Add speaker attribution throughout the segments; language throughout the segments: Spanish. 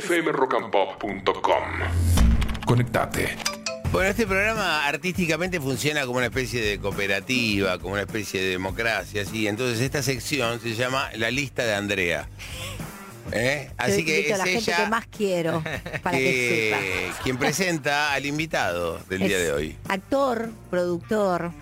Speaker 1: fmrockandpop.com. Conectate.
Speaker 2: Bueno, este programa artísticamente funciona como una especie de cooperativa, como una especie de democracia, ¿sí? Entonces esta sección se llama La lista de Andrea. ¿Eh? Así
Speaker 3: Yo
Speaker 2: que es
Speaker 3: la gente
Speaker 2: ella
Speaker 3: que más quiero para que,
Speaker 2: que-
Speaker 3: sepa.
Speaker 2: quien presenta al invitado del día de hoy.
Speaker 3: Actor, productor.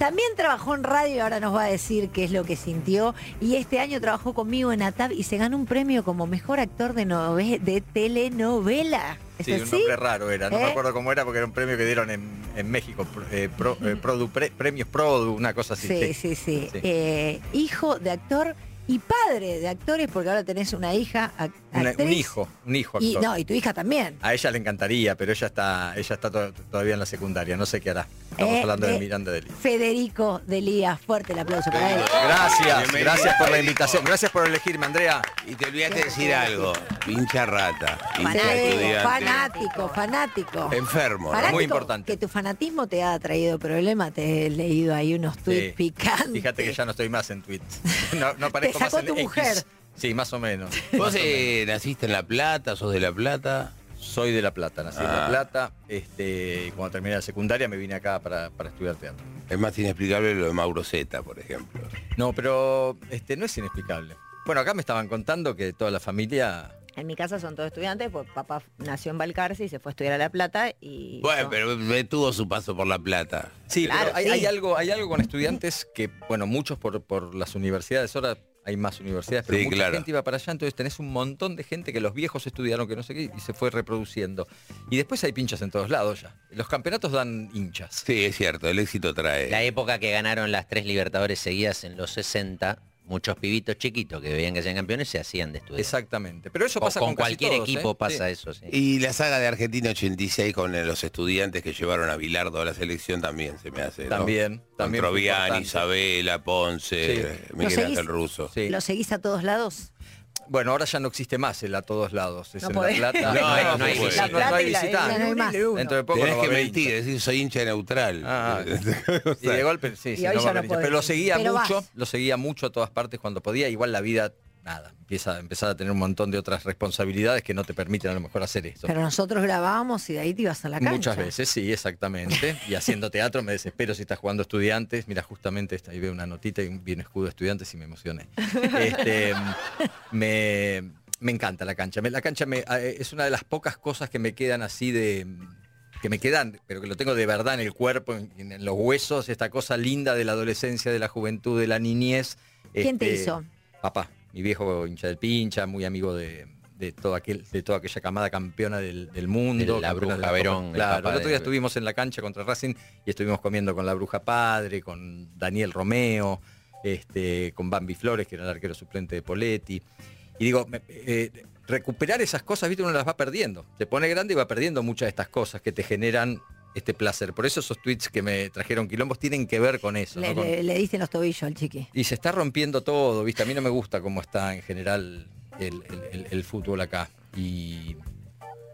Speaker 3: También trabajó en radio y ahora nos va a decir qué es lo que sintió. Y este año trabajó conmigo en ATAP y se ganó un premio como mejor actor de, nove- de telenovela. ¿Es
Speaker 4: Sí, un nombre raro era, no
Speaker 3: ¿Eh?
Speaker 4: me acuerdo cómo era porque era un premio que dieron en, en México, eh, pro- eh, Produ- pre- premios Produ, una cosa así.
Speaker 3: Sí, sí, sí.
Speaker 4: Sí.
Speaker 3: Eh, hijo de actor y padre de actores, porque ahora tenés una hija ac-
Speaker 4: Una-
Speaker 3: actriz.
Speaker 4: un hijo, un hijo
Speaker 3: Y,
Speaker 4: actor.
Speaker 3: no, y tu hija también.
Speaker 4: A ella le encantaría, pero ella está, ella está to- todavía en la secundaria, no sé qué hará. Estamos
Speaker 3: Eh,
Speaker 4: hablando de,
Speaker 3: de-
Speaker 4: Miranda de Lee.
Speaker 3: Federico Delía, fuerte el aplauso para él.
Speaker 4: Gracias,
Speaker 2: Bienvenido,
Speaker 4: gracias por la invitación, gracias por elegirme, Andrea.
Speaker 2: Y te olvidaste de decir algo. Pincha rata. Pincha
Speaker 3: Fanático, fanático, fanático.
Speaker 2: Enfermo.
Speaker 4: Muy importante.
Speaker 3: Que tu fanatismo te ha traído problema. Te he leído ahí unos tweets
Speaker 4: Sí.
Speaker 3: picantes.
Speaker 4: Fíjate que ya no estoy más en tweets. No, no aparezco
Speaker 3: Te sacó
Speaker 4: más en
Speaker 3: tu
Speaker 4: X.
Speaker 3: mujer.
Speaker 4: Sí, más o menos.
Speaker 2: Vos eh, naciste en La Plata, sos de La Plata.
Speaker 4: Soy de La Plata, nací en
Speaker 2: Ah.
Speaker 4: La Plata. Este, y cuando terminé la secundaria me vine acá para, para estudiar teatro.
Speaker 2: Es más inexplicable lo de Mauro Zeta, por ejemplo.
Speaker 4: No, pero este, no es inexplicable. Bueno, acá me estaban contando que toda la familia...
Speaker 5: En mi casa son todos estudiantes, pues papá nació en Balcarce y se fue a estudiar a La Plata y...
Speaker 2: Bueno,
Speaker 5: yo-
Speaker 2: pero tuvo su paso por La Plata.
Speaker 4: Sí,
Speaker 5: Claro,
Speaker 4: pero hay,
Speaker 5: sí.
Speaker 4: hay algo, hay algo con estudiantes que, bueno, muchos por, por las universidades, ahora hay más universidades, pero
Speaker 2: Sí,
Speaker 4: mucha
Speaker 2: claro.
Speaker 4: gente iba para allá, entonces tenés un montón de gente que los viejos estudiaron, que no sé qué, y se fue reproduciendo. Y después hay pinchas en todos lados ya. Los campeonatos dan hinchas.
Speaker 2: Sí, es cierto, el éxito trae.
Speaker 6: La época que ganaron las tres Libertadores seguidas en los 60, muchos pibitos chiquitos que veían que sean campeones se hacían de estudiar.
Speaker 4: Exactamente. Pero eso pasa
Speaker 6: con
Speaker 4: con, casi
Speaker 6: cualquier
Speaker 4: todos,
Speaker 6: equipo
Speaker 4: ¿eh?
Speaker 6: pasa
Speaker 4: Sí.
Speaker 6: eso, sí.
Speaker 2: Y la saga de Argentina 86 con eh, los estudiantes que llevaron a Bilardo a la selección también se me hace. ¿no?
Speaker 4: También, también
Speaker 2: Troviani. Isabela, Ponce,
Speaker 4: Sí.
Speaker 2: eh,
Speaker 3: ¿Lo
Speaker 2: Miguel? Ángel Russo.
Speaker 4: Sí.
Speaker 3: ¿Lo seguís a todos lados?
Speaker 4: Bueno, ahora ya no existe más el a todos lados. Es
Speaker 5: No
Speaker 4: en
Speaker 5: podés.
Speaker 4: La Plata.
Speaker 2: No, no, no hay La
Speaker 4: no, hay.
Speaker 3: Ya no hay más.
Speaker 4: Dentro de poco
Speaker 2: Tenés que mentir, decir soy hincha neutral.
Speaker 4: Ah,
Speaker 2: O
Speaker 4: Y de golpe, sí, sí, no. Pero lo seguía
Speaker 3: Pero
Speaker 4: mucho,
Speaker 3: vas.
Speaker 4: lo seguía mucho a todas partes cuando podía. Igual la vida, nada, empieza a empezar a tener un montón de otras responsabilidades que no te permiten a lo mejor hacer eso.
Speaker 3: Pero nosotros grabábamos y de ahí te ibas a la cancha.
Speaker 4: Muchas veces, sí, exactamente. Y haciendo teatro me desespero si estás jugando estudiantes. Mira, justamente esta, ahí veo una notita y un bien escudo de estudiantes y me emocioné. Este, me, me encanta la cancha. La cancha me- eh, es una de las pocas cosas que me quedan así de que me quedan, pero que lo tengo de verdad en el cuerpo, en, en los huesos, esta cosa linda de la adolescencia, de la juventud, de la niñez.
Speaker 3: ¿Quién te
Speaker 4: Este,
Speaker 3: hizo?
Speaker 4: Papá, mi viejo hincha del pincha, muy amigo de, de, todo aquel, de toda aquella camada campeona del, del mundo.
Speaker 6: De la Bruja
Speaker 4: de
Speaker 6: Verón, el
Speaker 4: Claro, el, otro día
Speaker 6: de-
Speaker 4: estuvimos en la cancha contra Racing y estuvimos comiendo con la Bruja Padre, con Daniel Romeo, este, con Bambi Flores, que era el arquero suplente de Poletti. Y digo, eh, recuperar esas cosas, viste, uno las va perdiendo. Se pone grande y va perdiendo muchas de estas cosas que te generan este placer. Por eso esos tweets que me trajeron quilombos tienen que ver con eso. ¿no?
Speaker 3: Le,
Speaker 4: Con-
Speaker 3: le- le diste en los tobillos al chiqui.
Speaker 4: y se está rompiendo todo, ¿viste? A mí no me gusta cómo está en general el, el- el- el fútbol acá. Y,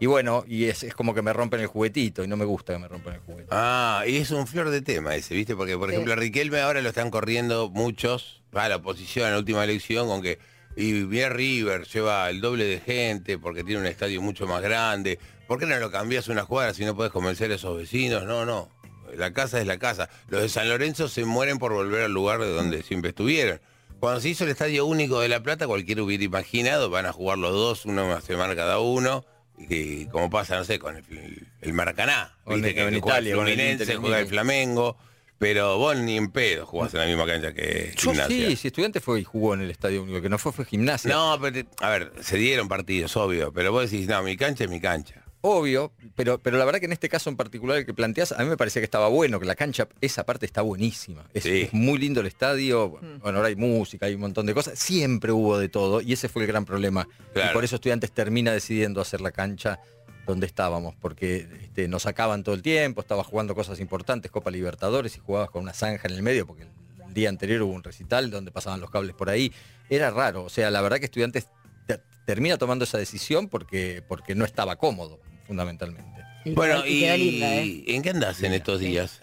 Speaker 4: y bueno, y es, es como que me rompen el juguetito y no me gusta que me rompan el juguete.
Speaker 2: Ah, y es un flor de tema ese, ¿viste? Porque, por
Speaker 3: Sí.
Speaker 2: ejemplo, a Riquelme ahora lo están corriendo muchos, a la oposición en la última elección con que y viene River, lleva el doble de gente porque tiene un estadio mucho más grande. ¿Por qué no lo cambias una cuadra si no puedes convencer a esos vecinos? No, no. La casa es la casa. Los de San Lorenzo se mueren por volver al lugar de donde siempre estuvieron. Cuando se hizo el Estadio Único de La Plata, cualquiera hubiera imaginado, van a jugar los dos, una semana cada uno, y que, como pasa, no sé, con el, el Maracaná.
Speaker 4: En-
Speaker 2: ¿viste?
Speaker 4: en
Speaker 2: que juega
Speaker 4: Italia, con el Inter
Speaker 2: juega el. Flamengo, pero vos ni en pedo jugás en la misma cancha que
Speaker 4: Yo
Speaker 2: Gimnasia.
Speaker 4: sí, si estudiante fue y jugó en el estadio único, que no fue, fue gimnasia.
Speaker 2: No, pero, te- a ver, se dieron partidos, obvio, pero vos decís, no, mi cancha es mi cancha.
Speaker 4: Obvio, pero, pero la verdad que en este caso en particular el que planteas, a mí me parecía que estaba bueno, que la cancha, esa parte está buenísima. Es,
Speaker 2: Sí.
Speaker 4: es muy lindo el estadio, bueno, ahora hay música, hay un montón de cosas, siempre hubo de todo, y ese fue el gran problema.
Speaker 2: Claro.
Speaker 4: Y por eso estudiantes termina decidiendo hacer la cancha donde estábamos, porque este, nos sacaban todo el tiempo, estaba jugando cosas importantes, Copa Libertadores, y jugabas con una zanja en el medio, porque el día anterior hubo un recital donde pasaban los cables por ahí. Era raro, o sea, la verdad que estudiantes te- termina tomando esa decisión porque, porque no estaba cómodo, fundamentalmente.
Speaker 5: Y
Speaker 2: Bueno,
Speaker 5: y
Speaker 2: y,
Speaker 5: quedó linda, ¿eh?
Speaker 2: ¿en qué andás en estos días?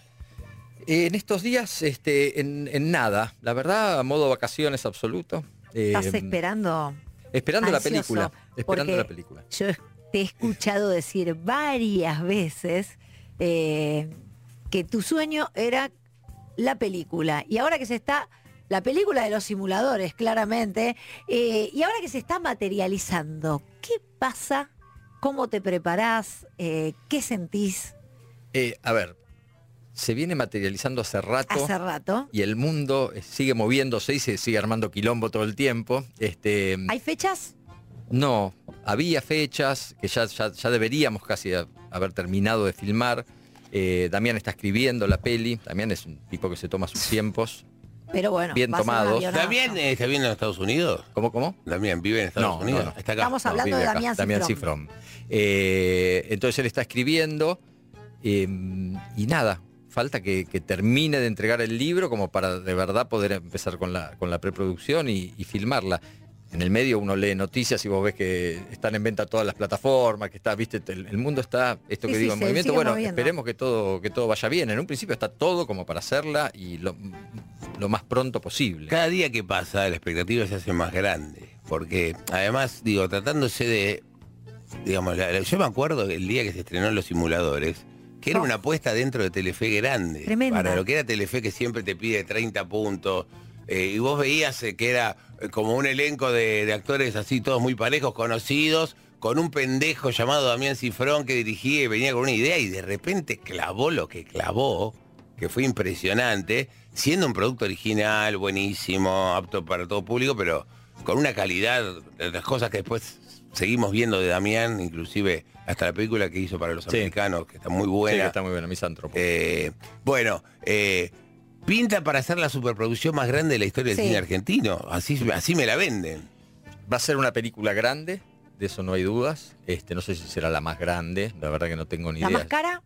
Speaker 4: Eh, en estos días, este, en, en nada, la verdad, a modo vacaciones absoluto. Eh,
Speaker 3: ¿Estás esperando?
Speaker 4: Esperando la película. Esperando la película.
Speaker 3: Yo te he escuchado decir varias veces eh, que tu sueño era la película. Y ahora que se está, la película de los simuladores, claramente, eh, y ahora que se está materializando, ¿qué pasa? ¿Cómo te preparás? Eh, ¿Qué sentís
Speaker 4: a ver, se viene materializando hace rato.
Speaker 3: hace rato?
Speaker 4: y el mundo sigue moviéndose y se sigue armando quilombo todo el tiempo. Este,
Speaker 3: ¿Hay fechas?
Speaker 4: No, había fechas que ya, ya, ya deberíamos casi haber terminado de filmar. Eh, Damián está escribiendo la peli. Damián es un tipo que se toma sus tiempos.
Speaker 3: Pero bueno,
Speaker 4: Bien tomados.
Speaker 2: ¿También eh, está viendo en Estados Unidos?
Speaker 4: ¿Cómo, cómo?
Speaker 2: También vive en Estados
Speaker 4: No,
Speaker 2: Unidos.
Speaker 4: no, no.
Speaker 2: Está acá.
Speaker 3: Estamos hablando
Speaker 4: vive
Speaker 3: de
Speaker 4: acá,
Speaker 3: Damián
Speaker 4: Damián
Speaker 3: Cifrón.
Speaker 4: Eh, entonces él está escribiendo eh, y nada, falta que, que termine de entregar el libro como para de verdad poder empezar con la, con la preproducción y, y filmarla. En el medio uno lee noticias y vos ves que están en venta todas las plataformas, que está, viste, el, el mundo está, esto
Speaker 3: Sí,
Speaker 4: que
Speaker 3: sí,
Speaker 4: digo, en movimiento. Bueno,
Speaker 3: moviendo.
Speaker 4: esperemos que todo, que todo vaya bien. En un principio está todo como para hacerla y lo, lo más pronto posible.
Speaker 2: Cada día que pasa, la expectativa se hace más grande. Porque, además, digo, tratándose de. Digamos, la- la- yo me acuerdo el día que se estrenó Los Simuladores, que era
Speaker 3: Oh.
Speaker 2: una apuesta dentro de Telefe grande.
Speaker 3: Tremenda.
Speaker 2: Para lo que era Telefe, que siempre te pide 30 puntos. Eh, y vos veías eh, que era eh, como un elenco de, de actores así, todos muy parejos, conocidos, con un pendejo llamado Damián Cifrón que dirigía y venía con una idea y de repente clavó lo que clavó, que fue impresionante, siendo un producto original, buenísimo, apto para todo público, pero con una calidad de las cosas que después seguimos viendo de Damián, inclusive hasta la película que hizo para los
Speaker 4: Sí.
Speaker 2: americanos, que está muy
Speaker 4: Sí,
Speaker 2: buena.
Speaker 4: que está muy buena, misántropo.
Speaker 2: Eh, bueno, eh, pinta para hacer la superproducción más grande de la historia del
Speaker 3: Sí.
Speaker 2: cine argentino. Así, así me la venden.
Speaker 4: Va a ser una película grande, de eso no hay dudas. Este, no sé si será la más grande, la verdad que no tengo ni
Speaker 3: ¿La
Speaker 4: idea.
Speaker 3: más cara?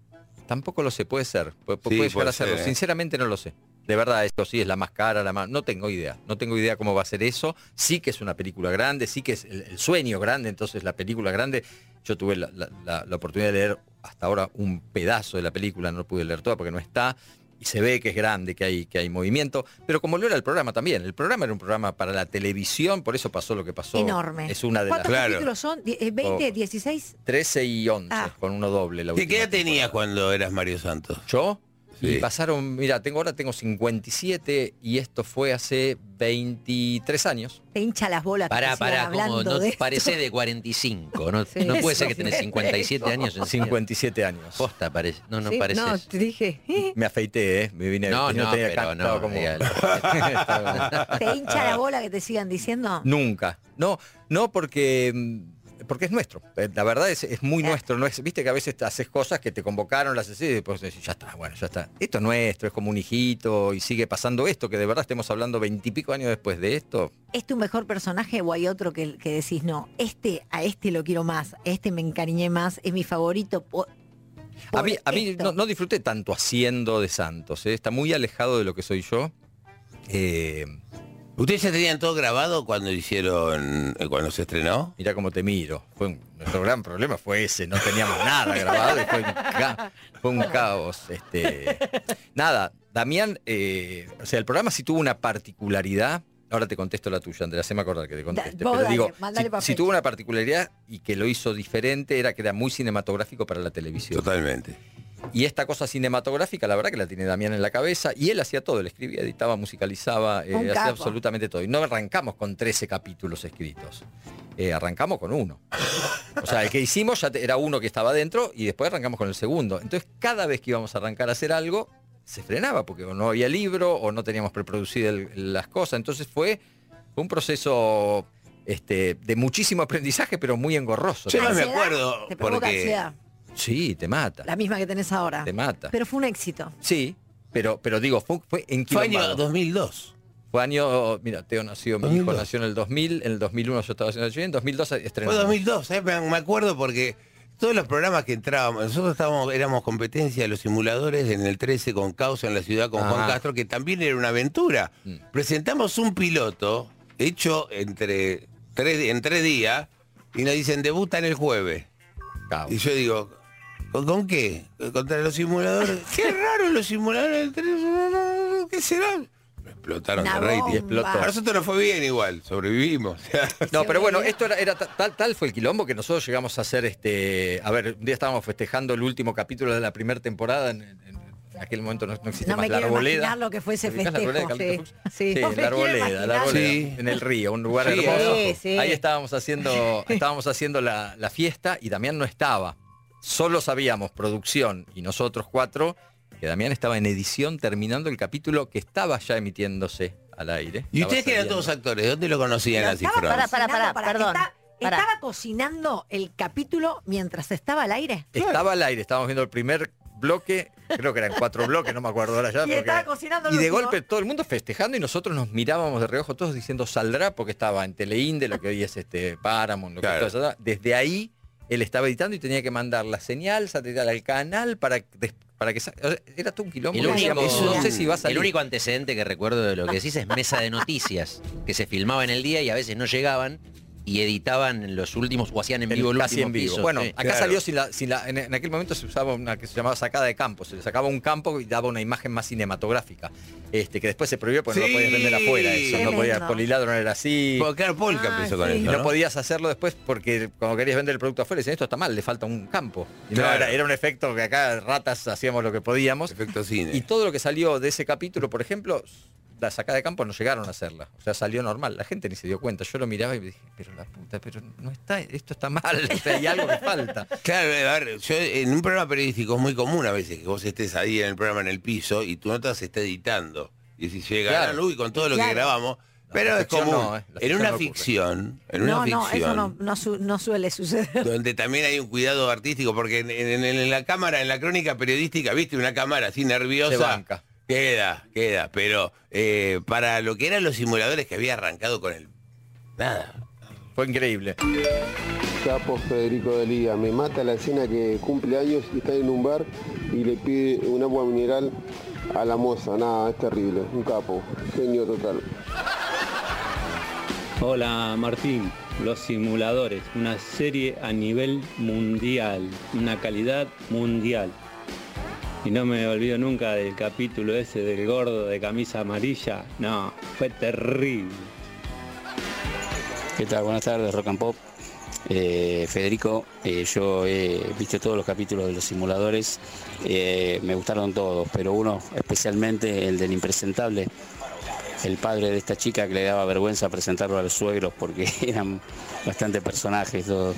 Speaker 4: Tampoco lo sé, puede ser, puede,
Speaker 2: Sí,
Speaker 4: puede llegar
Speaker 2: puede
Speaker 4: a serlo.
Speaker 2: ser, ¿eh?
Speaker 4: Sinceramente no lo sé. De verdad, esto sí es la más cara, la más. No tengo idea. No tengo idea cómo va a ser eso. Sí que es una película grande, sí que es el, el sueño grande, entonces la película grande. Yo tuve la, la- la- la oportunidad de leer hasta ahora un pedazo de la película, no pude leer toda porque no está. Y se ve que es grande, que hay, que hay movimiento. Pero como lo era el programa también. El programa era un programa para la televisión, por eso pasó lo que pasó.
Speaker 3: Enorme.
Speaker 4: Es una de las
Speaker 3: ¿Cuántos
Speaker 2: Claro.
Speaker 3: capítulos son? Die- eh, ¿20,
Speaker 4: Oh.
Speaker 3: 16?
Speaker 4: 13 y 11,
Speaker 3: Ah.
Speaker 4: con uno doble. La
Speaker 2: ¿Qué edad tenías cuando eras Mario Santos?
Speaker 4: ¿Yo?
Speaker 2: Sí.
Speaker 4: Y pasaron, mira, tengo ahora tengo 57 y esto fue hace 23 años.
Speaker 3: Te hincha las bolas.
Speaker 6: Pará,
Speaker 3: te sigan
Speaker 6: pará, como no
Speaker 3: de esto.
Speaker 6: parece de 45. No,
Speaker 5: Sí.
Speaker 6: no puede ser
Speaker 3: Eso
Speaker 6: que tenés
Speaker 3: me
Speaker 6: 57
Speaker 3: pego.
Speaker 6: años. en
Speaker 4: 57 años.
Speaker 6: Posta parece. No, no
Speaker 5: Sí,
Speaker 6: parece.
Speaker 5: No, te dije. ¿eh?
Speaker 4: Me afeité, ¿eh? Me vine
Speaker 6: No, no,
Speaker 4: tenía
Speaker 6: pero no.
Speaker 4: como-
Speaker 3: ¿Te hincha la bola que te sigan diciendo?
Speaker 4: Nunca. No, no porque mm, porque es nuestro. Eh, La verdad es, es muy nuestro. No es, Viste que a veces haces cosas que te convocaron, las haces y después decís, ya está, bueno, ya está. Esto es nuestro, es como un hijito y sigue pasando esto, que de verdad estemos hablando veintipico años después de esto.
Speaker 3: ¿Es tu mejor personaje o hay otro que, que decís, no, este, a este lo quiero más, a este me encariñé más, es mi favorito?
Speaker 4: A mí, a mí
Speaker 3: esto"?
Speaker 4: no, no disfruté tanto haciendo de Santos, ¿eh? está muy alejado de lo que soy yo. Eh,
Speaker 2: ¿Ustedes ya tenían todo grabado cuando hicieron, eh, cuando se estrenó?
Speaker 4: Mirá cómo te miro. Fue un- nuestro gran problema fue ese, no teníamos nada grabado y fue un, ca- fue un caos. Este, nada, Damián, eh, o sea, el programa sí tuvo una particularidad. Ahora te contesto la tuya, Andrea, se me acordar que te conteste. pero
Speaker 3: dale,
Speaker 4: digo, si tuvo una particularidad y que lo hizo diferente, era que era muy cinematográfico para la televisión.
Speaker 2: Totalmente.
Speaker 4: Y esta cosa cinematográfica, la verdad que la tiene Damián en la cabeza. Y él hacía todo, él escribía, editaba, musicalizaba, eh, hacía
Speaker 3: capo.
Speaker 4: absolutamente todo. Y no arrancamos con 13 capítulos escritos. Eh, arrancamos con uno. O sea, el que hicimos ya era uno que estaba dentro y después arrancamos con el segundo. Entonces, cada vez que íbamos a arrancar a hacer algo, se frenaba porque o no había libro o no teníamos preproducidas el- las cosas. Entonces fue, un proceso este, de muchísimo aprendizaje, pero muy engorroso.
Speaker 2: Yo no me acuerdo, porque-
Speaker 3: ansiedad,
Speaker 4: Sí, te mata.
Speaker 3: la misma que tenés ahora.
Speaker 4: Te mata.
Speaker 3: Pero fue un éxito.
Speaker 4: Sí, pero, pero digo, fue, fue en
Speaker 2: Fue año
Speaker 4: Quilombado.
Speaker 2: 2002.
Speaker 4: Fue año, mira, Teo nació, mi hijo
Speaker 2: 2002.
Speaker 4: nació en el 2000, en el 2001 yo estaba haciendo el en 2002
Speaker 2: Fue
Speaker 4: estrenamos.
Speaker 2: 2002, ¿eh? me acuerdo porque todos los programas que entrábamos, nosotros estábamos, éramos competencia de los simuladores en el 13 con Causa en la ciudad con Juan. Castro, que también era una aventura.
Speaker 4: Mm.
Speaker 2: Presentamos un piloto hecho entre tres, en tres días y nos dicen debutan el jueves.
Speaker 4: Cabo.
Speaker 2: Y yo digo, ¿con, con qué? ¿Contra los simuladores? Qué raro los simuladores del 13, ¿qué será? explotaron
Speaker 3: Una
Speaker 2: de rating.
Speaker 4: Explotó.
Speaker 2: A nosotros nos fue bien igual, sobrevivimos.
Speaker 4: No, pero bueno, esto era, era ta- tal, tal fue el quilombo que nosotros llegamos a hacer este. A ver, un día estábamos festejando el último capítulo de la primera temporada. En, en- en aquel momento no, no existía
Speaker 3: No
Speaker 4: más
Speaker 3: me
Speaker 4: la arboleda.
Speaker 3: imaginar lo que fue ese
Speaker 4: ¿Ubicás la arboleda de
Speaker 3: festejo.
Speaker 5: Sí, sí.
Speaker 4: Sí,
Speaker 3: No
Speaker 4: la arboleda, la arboleda,
Speaker 2: Sí.
Speaker 4: en el río, un lugar
Speaker 2: Sí,
Speaker 4: hermoso.
Speaker 5: sí, sí.
Speaker 4: Ahí estábamos haciendo, estábamos haciendo la, la fiesta y Damián no estaba. Solo sabíamos, producción y nosotros cuatro, que Damián estaba en edición terminando el capítulo que estaba ya emitiéndose al aire.
Speaker 2: ¿Y ustedes que eran todos actores? ¿Dónde lo conocían las cifras?
Speaker 5: Para, para, para, perdón,
Speaker 3: está-
Speaker 5: para.
Speaker 3: ¿Estaba cocinando el capítulo mientras estaba al aire?
Speaker 4: Estaba al aire, estábamos viendo el primer bloque, creo que eran cuatro bloques, no me acuerdo ahora ya.
Speaker 3: Y estaba cocinando
Speaker 4: y de
Speaker 3: último.
Speaker 4: golpe todo el mundo festejando y nosotros nos mirábamos de reojo todos diciendo saldrá porque estaba en Teleinde, lo que hoy es este Paramount, lo que
Speaker 2: Claro.
Speaker 4: es todo eso. Desde ahí él estaba editando y tenía que mandar la señal satelital al canal para, para que o sea, era todo un quilombo.
Speaker 6: El único,
Speaker 4: Decíamos, no sé si va a salir.
Speaker 6: el único antecedente que recuerdo de lo que decís es mesa de noticias, que se filmaba en el día y a veces no llegaban y editaban los últimos o hacían en vivo el
Speaker 4: casi
Speaker 6: último
Speaker 4: en vivo.
Speaker 6: piso.
Speaker 4: Bueno,
Speaker 6: Sí.
Speaker 4: acá
Speaker 2: claro.
Speaker 4: salió sin la, sin la- en, en aquel momento se usaba una que se llamaba sacada de campo, se le sacaba un campo y daba una imagen más cinematográfica. Este, que después se prohibió porque no
Speaker 2: Sí.
Speaker 4: lo podías vender afuera, eso no podías, Poliladro no era así.
Speaker 2: Porque claro, Polka
Speaker 3: Ah,
Speaker 2: empezó con
Speaker 3: sí.
Speaker 4: Y
Speaker 2: eso,
Speaker 4: no
Speaker 2: ¿no?
Speaker 4: podías hacerlo después porque cuando querías vender el producto afuera decían esto está mal, le falta un campo. Y no, era, era un efecto que acá ratas hacíamos lo que podíamos.
Speaker 2: Efecto cine.
Speaker 4: Y todo lo que salió de ese capítulo, por ejemplo, la sacada de campo no llegaron a hacerla. O sea, salió normal. La gente ni se dio cuenta. Yo lo miraba y me dije, pero la puta, pero no está, esto está mal. O sea, hay algo que falta.
Speaker 2: Claro, a ver, yo en un programa periodístico es muy común a veces que vos estés ahí en el programa en el piso y tu nota se está editando. Y si llega
Speaker 4: Claro.
Speaker 2: la luz y con todo lo que
Speaker 3: Claro.
Speaker 2: grabamos.
Speaker 4: La
Speaker 2: Pero es común.
Speaker 4: no, eh,
Speaker 2: en una
Speaker 4: no
Speaker 2: ficción, en una
Speaker 3: no, no,
Speaker 2: ficción.
Speaker 3: eso no, no, su- no suele suceder.
Speaker 2: donde también hay un cuidado artístico, porque en, en- en la cámara, en la crónica periodística, viste una cámara así nerviosa.
Speaker 4: Se banca.
Speaker 2: Queda, queda, pero eh, para lo que eran los simuladores que había arrancado con el. Nada.
Speaker 4: Fue increíble.
Speaker 7: Capo Federico de Liga, me mata la escena que cumple años y está en un bar y le pide un agua mineral a la moza. Nada, es terrible. Un capo, genio total.
Speaker 8: Hola Martín, Los Simuladores, una serie a nivel mundial, una calidad mundial. Y no me olvido nunca del capítulo ese del gordo de camisa amarilla, no, fue terrible.
Speaker 9: ¿Qué tal? Buenas tardes, Rock and Pop. Eh, Federico, eh, yo he visto todos los capítulos de los simuladores, eh, me gustaron todos, pero uno especialmente el del impresentable, el padre de esta chica que le daba vergüenza presentarlo a los suegros porque eran bastante personajes todos.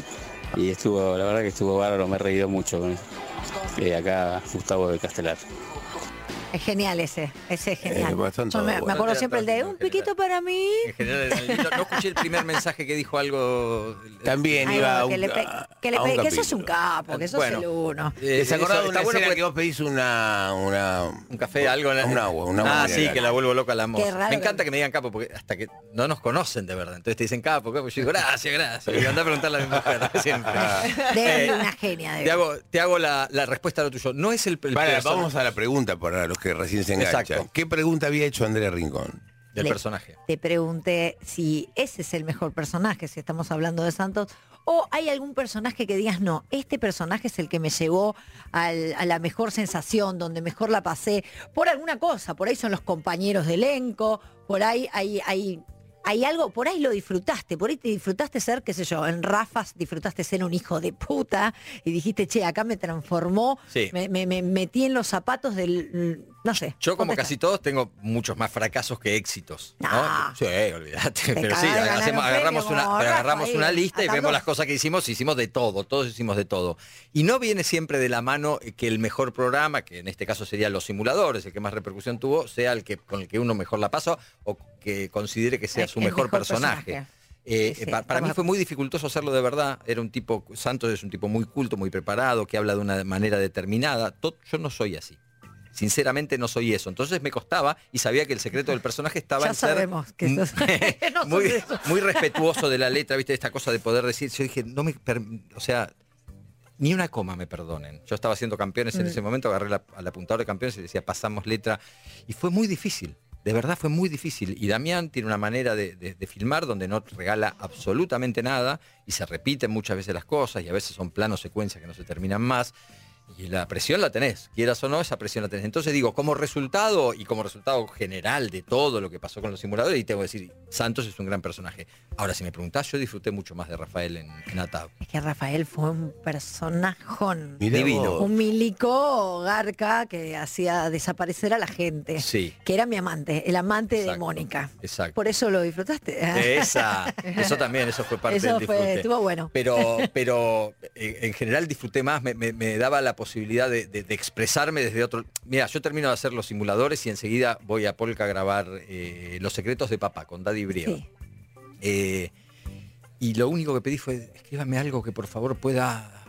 Speaker 9: Y estuvo, la verdad que estuvo bárbaro, me he reído mucho. Eh, acá Gustavo de Castelar.
Speaker 3: Es genial ese, ese es genial.
Speaker 2: Eh,
Speaker 3: Yo me, acuerdo siempre el de un piquito para mí.
Speaker 4: En general, no escuché el primer mensaje que dijo algo.
Speaker 2: También
Speaker 3: Ay,
Speaker 2: iba a
Speaker 3: que
Speaker 2: un,
Speaker 3: le pe- que le
Speaker 2: un
Speaker 3: pe- que sos un
Speaker 2: capítulo.
Speaker 3: capo, que sos
Speaker 4: Bueno.
Speaker 3: el uno.
Speaker 4: Eh,
Speaker 2: ¿Se acordaba de
Speaker 4: eso
Speaker 2: una
Speaker 4: bueno
Speaker 2: escena
Speaker 4: porque-
Speaker 2: que vos pedís una, una
Speaker 4: Un café, algo. en
Speaker 2: Un agua, un agua
Speaker 4: Ah, sí, que la vuelvo loca la moza.
Speaker 3: Qué raro
Speaker 4: Me encanta
Speaker 3: que-
Speaker 4: me digan capo, porque hasta que no nos conocen de verdad. Entonces te dicen capo, capo. Yo digo, gracias, gracias. Y andá a preguntarle a mi mujer siempre.
Speaker 3: De
Speaker 4: Eh,
Speaker 3: una genia de
Speaker 4: Te hago, te hago la, la respuesta a lo tuyo. No es el, el
Speaker 2: vamos a la pregunta para los que recién se enganchan.
Speaker 4: Exacto.
Speaker 2: ¿Qué pregunta había hecho Andrea Rincón?
Speaker 4: del
Speaker 3: Le-
Speaker 4: personaje.
Speaker 3: Te pregunté si ese es el mejor personaje, si estamos hablando de Santos, o hay algún personaje que digas, no, este personaje es el que me llevó al- a la mejor sensación, donde mejor la pasé, por alguna cosa, por ahí son los compañeros de elenco, por ahí hay, hay, hay algo, por ahí lo disfrutaste, por ahí te disfrutaste ser, qué sé yo, en Rafas disfrutaste ser un hijo de puta y dijiste, che, acá me transformó,
Speaker 4: Sí.
Speaker 3: me, me- me metí en los zapatos del, no sé.
Speaker 4: Yo, como casi todos, tengo muchos más fracasos que éxitos. ¿no?
Speaker 3: No.
Speaker 4: Sí, olvídate. Pero sí, hacemos- agarramos,
Speaker 3: premio
Speaker 4: una, agarramos
Speaker 3: ahí,
Speaker 4: una lista y vemos las cosas que hicimos. Hicimos de todo, todos hicimos de todo. Y no viene siempre de la mano que el mejor programa, que en este caso sería Los Simuladores, el que más repercusión tuvo, sea el que con el que uno mejor la pasó o que considere que sea su
Speaker 3: el
Speaker 4: mejor,
Speaker 3: mejor
Speaker 4: personaje.
Speaker 3: personaje.
Speaker 4: Eh,
Speaker 3: Sí,
Speaker 4: pa- para mí fue muy dificultoso hacerlo de verdad. Era un tipo, Santos es un tipo muy culto, muy preparado, que habla de una manera determinada. Yo no soy así. Sinceramente no soy eso. Entonces me costaba y sabía que el secreto del personaje estaba
Speaker 3: Ya
Speaker 4: en ser
Speaker 3: sabemos que sos- no sos
Speaker 4: muy,
Speaker 3: eso.
Speaker 4: muy respetuoso de la letra, viste, esta cosa de poder decir. Yo dije, no me o sea, ni una coma me perdonen. Yo estaba haciendo campeones
Speaker 3: Mm.
Speaker 4: en ese momento, agarré la- al apuntador de campeones y decía, pasamos letra. Y fue muy difícil. De verdad fue muy difícil. Y Damián tiene una manera de, de- de filmar donde no regala absolutamente nada y se repiten muchas veces las cosas y a veces son planos secuencias que no se terminan más. Y la presión la tenés, quieras o no, esa presión la tenés. Entonces digo, como resultado y como resultado general de todo lo que pasó con los simuladores, y tengo que decir, Santos es un gran personaje. Ahora, si me preguntás, yo disfruté mucho más de Rafael en, en Atab.
Speaker 3: Es que Rafael fue un personajón.
Speaker 2: Mirá
Speaker 4: Divino.
Speaker 2: vos.
Speaker 3: Un milico garca que hacía desaparecer a la gente.
Speaker 4: Sí.
Speaker 3: Que era mi amante, el amante de. Mónica.
Speaker 4: Exacto.
Speaker 3: Por eso lo disfrutaste.
Speaker 4: Esa, eso también, eso fue parte
Speaker 3: Eso
Speaker 4: del
Speaker 3: fue-
Speaker 4: disfrute.
Speaker 3: estuvo bueno.
Speaker 4: Pero, pero eh, en general disfruté más, me, me- me daba la posibilidad de, de- de expresarme desde otro. Mira, yo termino de hacer los simuladores y enseguida voy a Polka a grabar eh, Los secretos de papá con Daddy Brieva.
Speaker 3: Sí.
Speaker 4: Eh, y lo único que pedí fue, escríbame algo que por favor pueda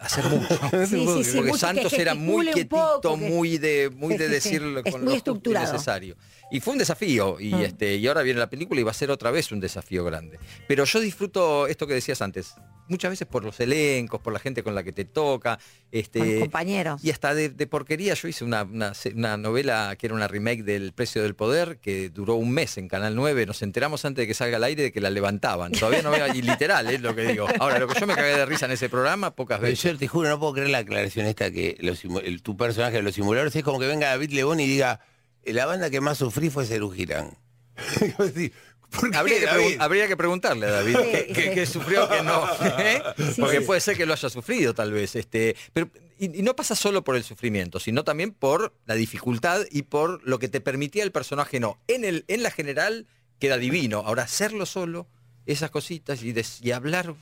Speaker 4: hacer mucho.
Speaker 3: Sí, sí, sí,
Speaker 4: Porque
Speaker 3: mucho,
Speaker 4: Santos era muy quietito,
Speaker 3: poco,
Speaker 4: muy de, muy de decirlo
Speaker 3: Es
Speaker 4: con
Speaker 3: muy
Speaker 4: lo necesario. Y fue un desafío, y,
Speaker 3: Mm.
Speaker 4: este, y ahora viene la película y va a ser otra vez un desafío grande. Pero yo disfruto esto que decías antes, muchas veces por los elencos, por la gente con la que te toca,
Speaker 3: Con
Speaker 4: este,
Speaker 3: compañeros.
Speaker 4: y hasta de, de porquería. Yo hice una, una novela que era una remake del Precio del Poder, que duró un mes en Canal 9. Nos enteramos antes de que salga al aire de que la levantaban. Todavía no veo, y literal es lo que digo. Ahora, lo que yo me cagué de risa en ese programa, pocas veces.
Speaker 2: Te juro, no puedo creer la aclaración esta que los el- tu personaje de los simuladores es como que venga David Lebón y diga, "Eh, la banda que más sufrí fue Cerú Girán. ¿Por qué,
Speaker 4: Habría que, habría preguntarle a David
Speaker 3: Sí,
Speaker 4: que, sufrió que no. ¿eh?
Speaker 3: Sí,
Speaker 4: Porque
Speaker 3: sí.
Speaker 4: puede ser que lo haya sufrido, tal vez. Este, pero, y, y no pasa solo por el sufrimiento, sino también por la dificultad y por lo que te permitía el personaje no. En, el, en la general queda divino. Ahora, hacerlo solo, esas cositas y, des- y hablar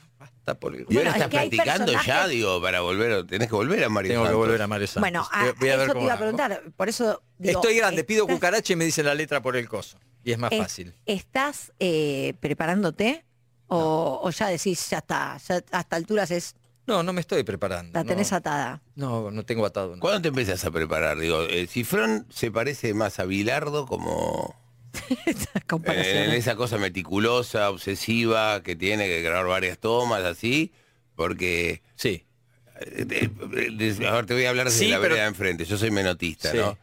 Speaker 4: hasta por el.
Speaker 2: Y ahora
Speaker 3: Bueno, es
Speaker 2: estás practicando ya,
Speaker 3: personajes-
Speaker 2: digo, para volver, tenés que volver a Mario
Speaker 4: Tengo que volver a Mario Santos.
Speaker 3: Bueno, a,
Speaker 4: Voy- voy a
Speaker 3: a
Speaker 4: ver
Speaker 3: eso te iba a preguntar. Por eso digo,
Speaker 4: Estoy grande, pido
Speaker 3: ¿estás-
Speaker 4: cucaracha y me dicen la letra por el coso. Y es más
Speaker 3: es-
Speaker 4: fácil.
Speaker 3: ¿Estás eh, preparándote? O, o ya decís, ya está, ya a esta altura es,
Speaker 4: No, no me estoy preparando.
Speaker 3: la tenés
Speaker 4: no,
Speaker 3: atada?
Speaker 4: no, no tengo atado. no.
Speaker 2: ¿Cuándo te empiezas a preparar? Digo, eh, Cifrón se parece más a Bilardo como En,
Speaker 3: comparaciones.
Speaker 2: esa cosa meticulosa, obsesiva, que tiene que grabar varias tomas así, porque
Speaker 4: Sí.
Speaker 2: Eh, de- de- a ver, te voy a hablar desde
Speaker 4: Sí,
Speaker 2: la
Speaker 4: pero-
Speaker 2: vereda de enfrente. Yo soy menotista,
Speaker 4: Sí.
Speaker 2: ¿no?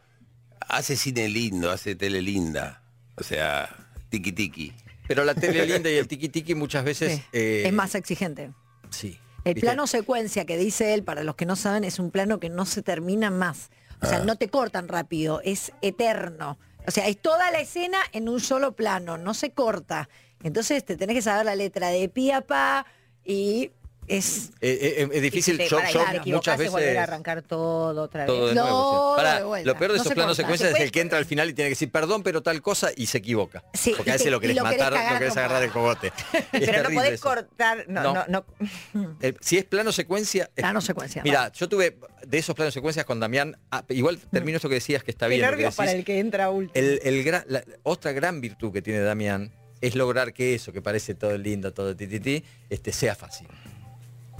Speaker 2: Hace cine lindo, hace tele linda. O sea, tiki tiki.
Speaker 4: Pero la tele linda y el tiki tiki muchas veces.
Speaker 3: Sí,
Speaker 4: eh,
Speaker 3: es más exigente.
Speaker 4: Sí.
Speaker 3: El
Speaker 4: ¿Viste?
Speaker 3: plano secuencia que dice él, para los que no saben, es un plano que no se termina más. O
Speaker 4: Ah.
Speaker 3: sea, no te cortan rápido, es eterno. O sea, es toda la escena en un solo plano, no se corta. Entonces te tenés que saber la letra de pi a pa y es...
Speaker 4: Eh, eh, eh, es difícil. Yo
Speaker 5: para,
Speaker 4: muchas
Speaker 5: volver a
Speaker 4: veces.
Speaker 5: arrancar todo otra vez.
Speaker 4: Todo de
Speaker 3: No,
Speaker 4: nuevo. sí.
Speaker 3: de
Speaker 4: lo peor de
Speaker 3: No
Speaker 4: esos planos secuencias
Speaker 3: Se
Speaker 4: es el que entra al final y tiene que decir perdón, pero tal cosa y se equivoca.
Speaker 3: Sí,
Speaker 4: Porque a
Speaker 3: te-
Speaker 4: lo querés
Speaker 3: lo querés
Speaker 4: matar, lo querés
Speaker 3: como-
Speaker 4: agarrar el cogote.
Speaker 5: Pero no podés
Speaker 4: eso.
Speaker 5: cortar, no,
Speaker 4: No.
Speaker 5: no, no.
Speaker 4: Eh, si es plano secuencia. es-
Speaker 3: Plano secuencia.
Speaker 4: Mira, yo tuve de esos planos secuencias con Damián. ah, igual termino esto que decías que está bien. lo que
Speaker 5: nervios para el que entra último.
Speaker 4: El, el gra- la- otra gran virtud que tiene Damián es lograr que eso, que parece todo lindo, todo tititi, este, sea fácil.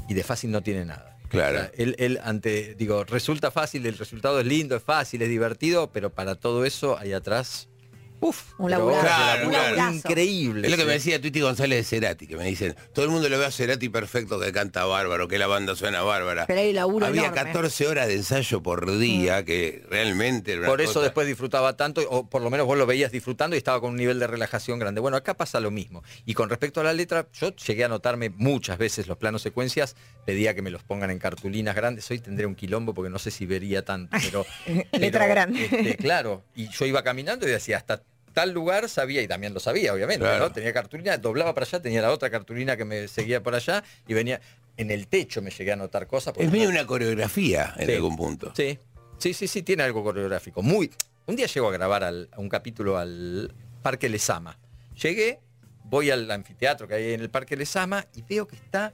Speaker 4: Y de fácil no tiene nada.
Speaker 2: Claro.
Speaker 4: O sea, él, él ante, digo, resulta fácil, el resultado es lindo, es fácil, es divertido, pero para todo eso hay atrás, uf,
Speaker 3: Un laburazo, laburazo.
Speaker 4: increíble.
Speaker 2: Es lo que
Speaker 4: sí.
Speaker 2: me decía Tuiti González de Cerati, que me dicen, todo el mundo lo ve a Cerati perfecto, que canta bárbaro, que la banda suena bárbara.
Speaker 3: Pero hay laburo
Speaker 2: Había
Speaker 3: enorme.
Speaker 2: 14 horas de ensayo por día, que realmente era una
Speaker 4: Por eso
Speaker 2: cosa-
Speaker 4: después disfrutaba tanto, o por lo menos vos lo veías disfrutando y estaba con un nivel de relajación grande. Bueno, acá pasa lo mismo. Y con respecto a la letra, yo llegué a notarme muchas veces los planos secuencias, pedía que me los pongan en cartulinas grandes. Hoy tendré un quilombo porque no sé si vería tanto, pero...
Speaker 5: Letra
Speaker 4: pero,
Speaker 5: grande.
Speaker 4: este, claro, y yo iba caminando y decía, hasta tal lugar sabía, y también lo sabía, obviamente,
Speaker 2: Claro.
Speaker 4: ¿no? Tenía cartulina, doblaba para allá, tenía la otra cartulina que me seguía por allá, y venía... En el techo me llegué a notar cosas.
Speaker 2: Es
Speaker 4: no-
Speaker 2: medio una coreografía en
Speaker 4: Sí.
Speaker 2: algún punto.
Speaker 4: Sí, sí, sí, sí, tiene algo coreográfico. Muy. Un día llego a grabar al- a un capítulo al Parque Lesama. Llegué, voy al anfiteatro que hay en el Parque Lesama y veo que está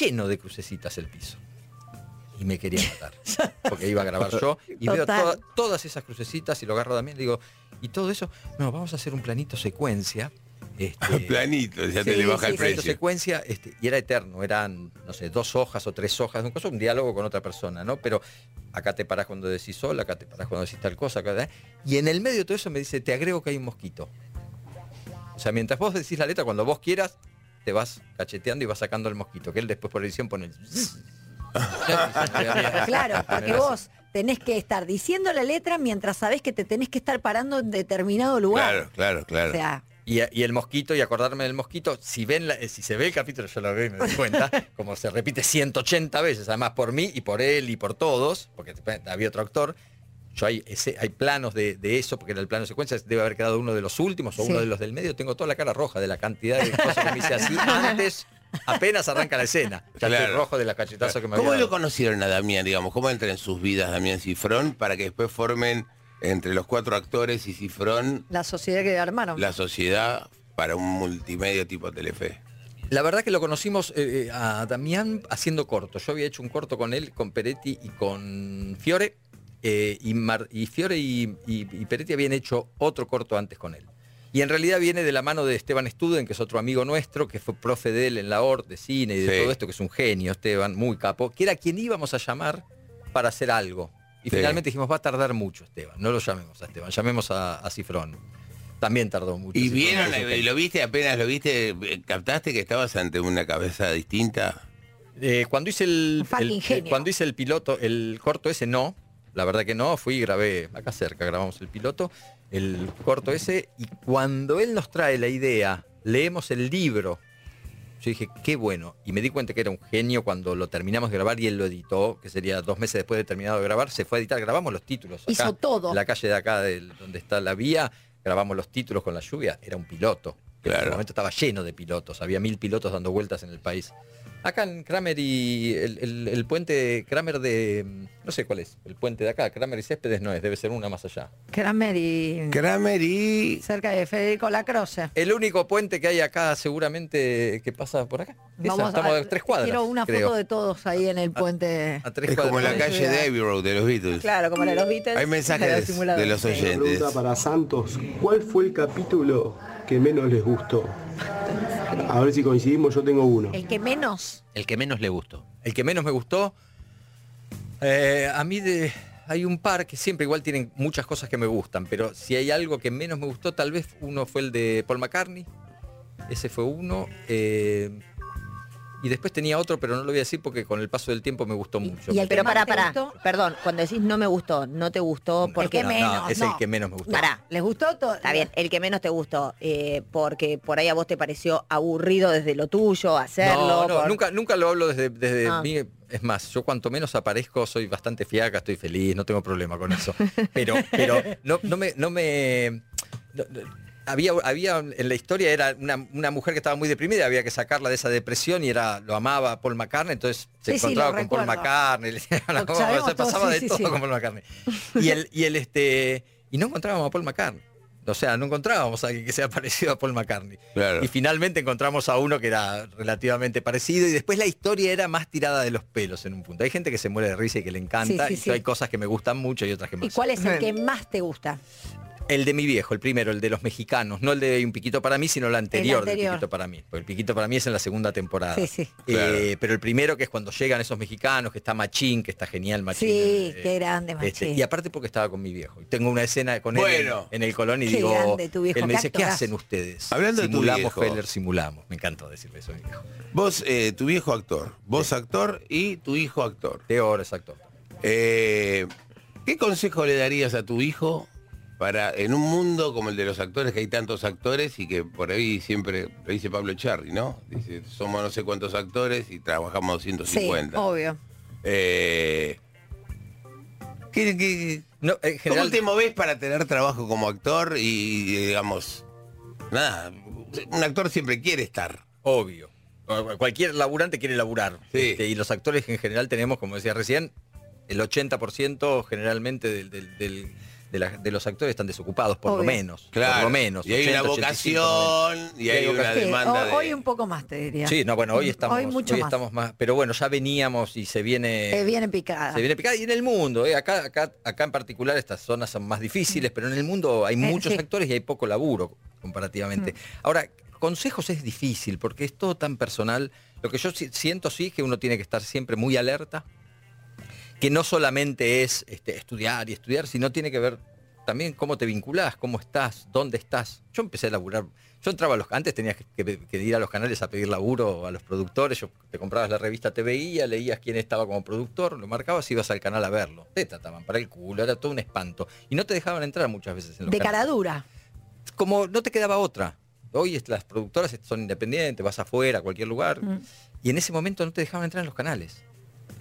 Speaker 4: lleno de crucecitas el piso. Y me quería matar. Porque iba a grabar yo. Y veo toda- todas esas crucecitas y lo agarro también. Le digo, y todo eso, no, vamos a hacer un planito secuencia. Este,
Speaker 2: Planito, ya te le baja
Speaker 3: sí,
Speaker 2: el precio.
Speaker 4: secuencia, este, y era eterno, eran, no sé, dos hojas o tres hojas, un, cosa, un diálogo con otra persona, ¿no? Pero acá te parás cuando decís sola, acá te parás cuando decís tal cosa, acá, y en el medio de todo eso me dice, te agrego que hay un mosquito. O sea, mientras vos decís la letra, cuando vos quieras, te vas cacheteando y vas sacando el mosquito, que él después por edición pone el...
Speaker 3: Claro, porque vos tenés que estar diciendo la letra mientras sabés que te tenés que estar parando en determinado lugar.
Speaker 2: Claro, claro, claro.
Speaker 3: O sea,
Speaker 4: Y, y el mosquito, y acordarme del mosquito, si ven la- eh, si se ve el capítulo, yo lo veo y me doy cuenta, como se repite 180 veces, además por mí y por él y por todos, porque había otro actor. Yo hay, ese, hay planos de, de eso, porque era el plano de secuencia, debe haber quedado uno de los últimos o
Speaker 3: Sí.
Speaker 4: uno de los del medio. Tengo toda la cara roja de la cantidad de cosas que me hice así antes, apenas arranca la escena. Ya estoy rojo de la cachetazo que me
Speaker 2: ¿Cómo
Speaker 4: había
Speaker 2: lo conocieron a Damián, digamos? ¿Cómo entra en sus vidas Damián Cifrón para que después formen entre los cuatro actores y Cifrón
Speaker 3: La sociedad que armaron.
Speaker 2: la sociedad para un multimedia tipo Telefe?
Speaker 4: La verdad que lo conocimos eh, eh, a Damián haciendo cortos. Yo había hecho un corto con él, con Peretti y con Fiore. eh, y, Mar- y Fiore y, y- y Peretti habían hecho otro corto antes con él. Y en realidad viene de la mano de Esteban Studen, que es otro amigo nuestro, que fue profe de él en la ORT de cine y de
Speaker 2: Sí.
Speaker 4: todo esto, que es un genio, Esteban, muy capo, que era quien íbamos a llamar para hacer algo. Y
Speaker 2: Sí.
Speaker 4: finalmente dijimos, va a tardar mucho Esteban, no lo llamemos a Esteban, llamemos a, a Cifrón. También tardó mucho.
Speaker 2: ¿Y
Speaker 4: Cifrón,
Speaker 2: vieron,
Speaker 4: genio.
Speaker 2: lo viste apenas lo viste, eh, captaste que estabas ante una cabeza distinta?
Speaker 4: Eh, cuando hice el, cuando hice el piloto, el corto ese no, la verdad que no, fui y grabé acá cerca, grabamos el piloto, el corto ese, y cuando él nos trae la idea, leemos el libro, yo dije, qué bueno, y me di cuenta que era un genio cuando lo terminamos de grabar y él lo editó, que sería dos meses después de terminado de grabar, se fue a editar, grabamos los títulos. acá,
Speaker 3: Hizo todo.
Speaker 4: En la calle de acá, donde está la vía, grabamos los títulos con la lluvia, era un piloto. En ese
Speaker 2: Claro.
Speaker 4: momento estaba lleno de pilotos, había mil pilotos dando vueltas en el país. Acá en Kramer y el, el- el puente Kramer de. No sé cuál es, el puente de acá, Kramer y Céspedes no es, debe ser una más allá.
Speaker 3: Kramer y
Speaker 2: Kramer y...
Speaker 3: cerca de Federico Lacroce.
Speaker 4: El único puente que hay acá seguramente que pasa por acá. Esa,
Speaker 3: Vamos
Speaker 4: estamos
Speaker 3: a-
Speaker 4: a tres cuadras.
Speaker 3: Quiero una
Speaker 4: creo.
Speaker 3: foto de todos ahí en el puente.
Speaker 4: A tres
Speaker 2: Es como la calle de Abbey Road de los Beatles.
Speaker 5: Claro, como la de los Beatles.
Speaker 2: Hay
Speaker 5: de
Speaker 2: mensajes de los
Speaker 7: Una
Speaker 2: oyentes.
Speaker 7: pregunta para Santos. ¿Cuál fue el capítulo que menos les gustó? A ver si coincidimos, yo tengo uno.
Speaker 3: El que menos.
Speaker 6: El que menos le gustó.
Speaker 4: El que menos me gustó. eh, a mí de, hay un par que siempre igual tienen muchas cosas que me gustan, pero si hay algo que menos me gustó, tal vez uno fue el de Paul McCartney. Ese fue uno. eh, y después tenía otro, pero no lo voy a decir porque con el paso del tiempo me gustó mucho.
Speaker 3: y el
Speaker 5: Pero para,
Speaker 3: gustó?
Speaker 5: perdón, cuando decís no me gustó, no te gustó porque
Speaker 3: que
Speaker 4: No,
Speaker 3: menos,
Speaker 4: no, es
Speaker 3: no.
Speaker 4: el que menos me gustó.
Speaker 5: Pará.
Speaker 3: ¿Les gustó todo?
Speaker 5: Está bien, el que menos te gustó, eh, porque por ahí a vos te pareció aburrido desde lo tuyo, hacerlo.
Speaker 4: No, no,
Speaker 5: por-
Speaker 4: nunca, nunca lo hablo desde, desde
Speaker 5: Ah.
Speaker 4: mí. Es más, yo cuanto menos aparezco soy bastante fiaca, estoy feliz, no tengo problema con eso. Pero, pero no, no me, no me. no- no- había, había en la historia era una, una mujer que estaba muy deprimida, había que sacarla de esa depresión y era, lo amaba Paul McCartney, entonces se
Speaker 3: Sí,
Speaker 4: encontraba con Paul. McCartney, le se pasaba
Speaker 3: sí,
Speaker 4: de
Speaker 3: sí,
Speaker 4: todo
Speaker 3: sí.
Speaker 4: con Paul McCartney. Y el, y el este. Y no encontrábamos a Paul McCartney. O sea, no encontrábamos a alguien que sea parecido a Paul McCartney.
Speaker 2: Claro.
Speaker 4: Y finalmente encontramos a uno que era relativamente parecido y después la historia era más tirada de los pelos en un punto. Hay gente que se muere de risa y que le encanta
Speaker 3: Sí, sí,
Speaker 4: y
Speaker 3: sí.
Speaker 4: hay cosas que me gustan mucho y otras que
Speaker 3: ¿Y
Speaker 4: más.
Speaker 3: cuál es el que más te gusta?
Speaker 4: El de mi viejo, el primero, el de los mexicanos, no el de Un Piquito para mí, sino el anterior, del
Speaker 3: anterior.
Speaker 4: Piquito para mí. Porque el Piquito para mí es en la segunda temporada.
Speaker 3: Sí, sí.
Speaker 4: Eh,
Speaker 2: Claro.
Speaker 4: Pero el primero que es cuando llegan esos mexicanos, que está Machín, que está genial Machín.
Speaker 3: Sí,
Speaker 4: eh,
Speaker 3: qué grande,
Speaker 4: este,
Speaker 3: Machín.
Speaker 4: y aparte porque estaba con mi viejo. Tengo una escena con él
Speaker 2: Bueno.
Speaker 4: en, en el Colón y
Speaker 3: Qué
Speaker 4: digo,
Speaker 3: grande tu viejo,
Speaker 4: él me dice, ¿qué
Speaker 3: actorazo".
Speaker 4: hacen ustedes?
Speaker 2: Hablando de tu
Speaker 4: simulamos,
Speaker 2: viejo.
Speaker 4: Feller, simulamos. Me encantó decirle eso a mi viejo.
Speaker 2: Vos, eh, tu viejo actor, vos actor y tu hijo actor.
Speaker 4: Teo ahora es actor.
Speaker 2: Eh, ¿Qué consejo le darías a tu hijo para en un mundo como el de los actores, que hay tantos actores y que por ahí siempre lo dice Pablo Charri, ¿no? Dice, somos no sé cuántos actores y trabajamos
Speaker 3: Sí,
Speaker 2: 250.
Speaker 3: obvio.
Speaker 2: Eh, ¿qué- qué-
Speaker 4: No, en general,
Speaker 2: ¿Cómo te movés para tener trabajo como actor y, digamos, nada, un actor siempre quiere estar?
Speaker 4: obvio. Cualquier laburante quiere laburar.
Speaker 2: Sí.
Speaker 4: Este, y los actores en general tenemos, como decía recién, el 80% generalmente del- del- del- de, la- de los actores están desocupados, por lo menos. Por
Speaker 2: Claro.
Speaker 4: lo menos.
Speaker 2: Y hay una
Speaker 4: 80, 85, 90.
Speaker 2: vocación y
Speaker 4: Y
Speaker 2: hay una.
Speaker 3: Sí,
Speaker 2: demanda
Speaker 3: ho-
Speaker 2: de...
Speaker 3: Hoy un poco más te diría.
Speaker 4: Sí, no, bueno, hoy estamos,
Speaker 3: Hoy mucho más.
Speaker 4: estamos más. Pero bueno, ya veníamos y se viene.
Speaker 3: Te viene picada.
Speaker 4: Se viene picada y en el mundo, ¿eh? acá, acá, acá en particular estas zonas son más difíciles, pero en el mundo hay
Speaker 3: Eh,
Speaker 4: muchos
Speaker 3: sí.
Speaker 4: actores y hay poco laburo comparativamente. Ahora, consejos es difícil porque es todo tan personal. Lo que yo si- siento sí es que uno tiene que estar siempre muy alerta, que no solamente es este, estudiar y estudiar, sino tiene que ver también cómo te vinculás, cómo estás, dónde estás. Yo empecé a laburar, yo entraba a los, antes tenías que, que- que ir a los canales a pedir laburo a los productores, yo te comprabas la revista Te Veía, leías quién estaba como productor, lo marcabas y ibas al canal a verlo. Te trataban para el culo, era todo un espanto. Y no te dejaban entrar muchas veces en los
Speaker 3: De
Speaker 4: canales
Speaker 3: cara dura.
Speaker 4: como no te quedaba otra. Hoy las productoras son independientes, vas afuera, a cualquier lugar.
Speaker 3: Mm.
Speaker 4: Y en ese momento no te dejaban entrar en los canales.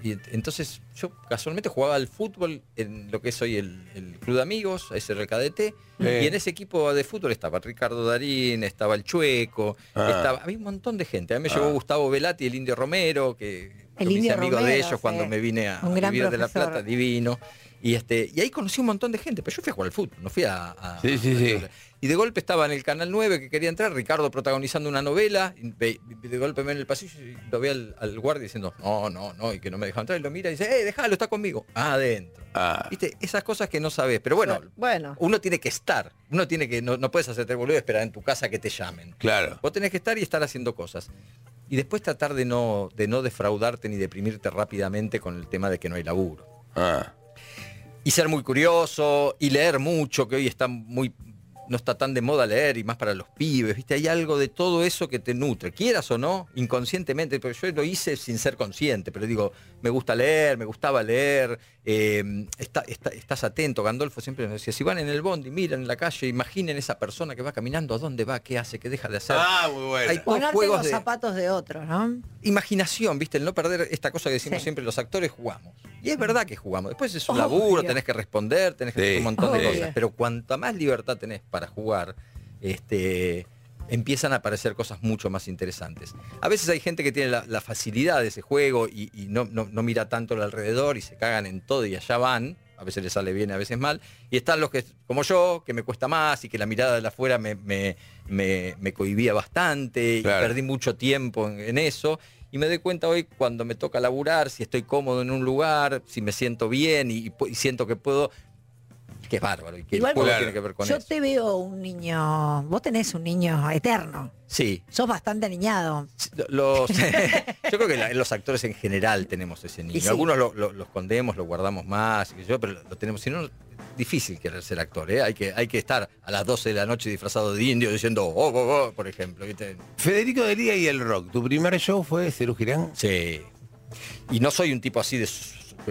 Speaker 4: Y ent- entonces yo casualmente jugaba al fútbol en lo que es hoy el, el Club de Amigos, SRKDT, y en ese equipo de fútbol estaba Ricardo Darín, estaba el Chueco,
Speaker 2: Ah.
Speaker 4: estaba, había un montón de gente. A mí me llevó Gustavo Velati, el Indio Romero, que
Speaker 3: El
Speaker 4: me hice
Speaker 3: Indio
Speaker 4: amigo de ellos cuando me vine a,
Speaker 3: Un
Speaker 4: a
Speaker 3: gran
Speaker 4: vivir de La. Plata, divino. Y este y ahí conocí un montón de gente, pero yo fui a jugar al fútbol, no fui a... a-
Speaker 2: Sí, sí, sí.
Speaker 4: Y de golpe estaba en el Canal 9 que quería entrar, Ricardo protagonizando una novela, y de golpe me en el pasillo y lo ve al, al guardia diciendo, no, no, no, y que no me deja entrar, y lo mira y dice, eh, déjalo, está conmigo. Adentro.
Speaker 2: Ah,
Speaker 4: Viste, esas cosas que no sabes, pero bueno,
Speaker 5: Bueno.
Speaker 4: uno tiene que estar, uno tiene que, no, no puedes hacerte boludo y esperar en tu casa que te llamen.
Speaker 2: claro.
Speaker 4: Vos tenés que estar y estar haciendo cosas. Y después tratar de no, de no defraudarte ni deprimirte rápidamente con el tema de que no hay laburo.
Speaker 2: Ah,
Speaker 4: Y ser muy curioso y leer mucho, que hoy está muy no está tan de moda leer y más para los pibes, ¿viste? Hay algo de todo eso que te nutre, quieras o no, inconscientemente, porque yo lo hice sin ser consciente, pero digo, me gusta leer, me gustaba leer, eh, está- está- estás atento, Gandolfo siempre me decía, si van en el bondi, miren en la calle, imaginen esa persona que va caminando, a dónde va, qué hace, qué deja de hacer.
Speaker 2: Ah, muy bueno.
Speaker 4: Hay
Speaker 3: Ponerte
Speaker 4: juegos
Speaker 3: los
Speaker 4: de
Speaker 3: zapatos de otros, ¿no?
Speaker 4: imaginación, ¿viste? El no perder esta cosa que decimos
Speaker 3: Sí.
Speaker 4: siempre, los actores jugamos. Y es verdad que jugamos. Después es un
Speaker 3: Obvio.
Speaker 4: laburo, tenés que responder, tenés que
Speaker 2: Sí.
Speaker 4: hacer un montón de cosas. Pero cuanta más libertad tenés para jugar, este, empiezan a aparecer cosas mucho más interesantes. A veces hay gente que tiene la, la facilidad de ese juego y, y no, no- no mira tanto al alrededor y se cagan en todo y allá van. A veces les sale bien, a veces mal. Y están los que, como yo, que me cuesta más y que la mirada de afuera me, me, me- me cohibía bastante
Speaker 2: Claro.
Speaker 4: y perdí mucho tiempo en, en eso. Y me doy cuenta hoy cuando me toca laburar, si estoy cómodo en un lugar, si me siento bien y, y siento que puedo, que es bárbaro y que
Speaker 3: Igual
Speaker 4: el juego
Speaker 2: vos-
Speaker 4: tiene que ver con
Speaker 3: Yo
Speaker 4: eso.
Speaker 3: te veo un niño, vos tenés un niño eterno.
Speaker 4: Sí,
Speaker 3: Sos bastante aniñado.
Speaker 4: los, yo creo que la- los actores en general tenemos ese niño.
Speaker 3: Sí.
Speaker 4: Algunos lo, lo- lo escondemos, lo guardamos más, yo, pero lo, tenemos. Si no, difícil querer ser actor. ¿eh? Hay, que, hay que estar a las 12 de la noche disfrazado de indio diciendo, oh, oh, oh", por ejemplo. ¿viste?
Speaker 2: Federico de Liga y el rock. ¿Tu primer show fue Cerú Girán?
Speaker 4: Sí. Y no soy un tipo así de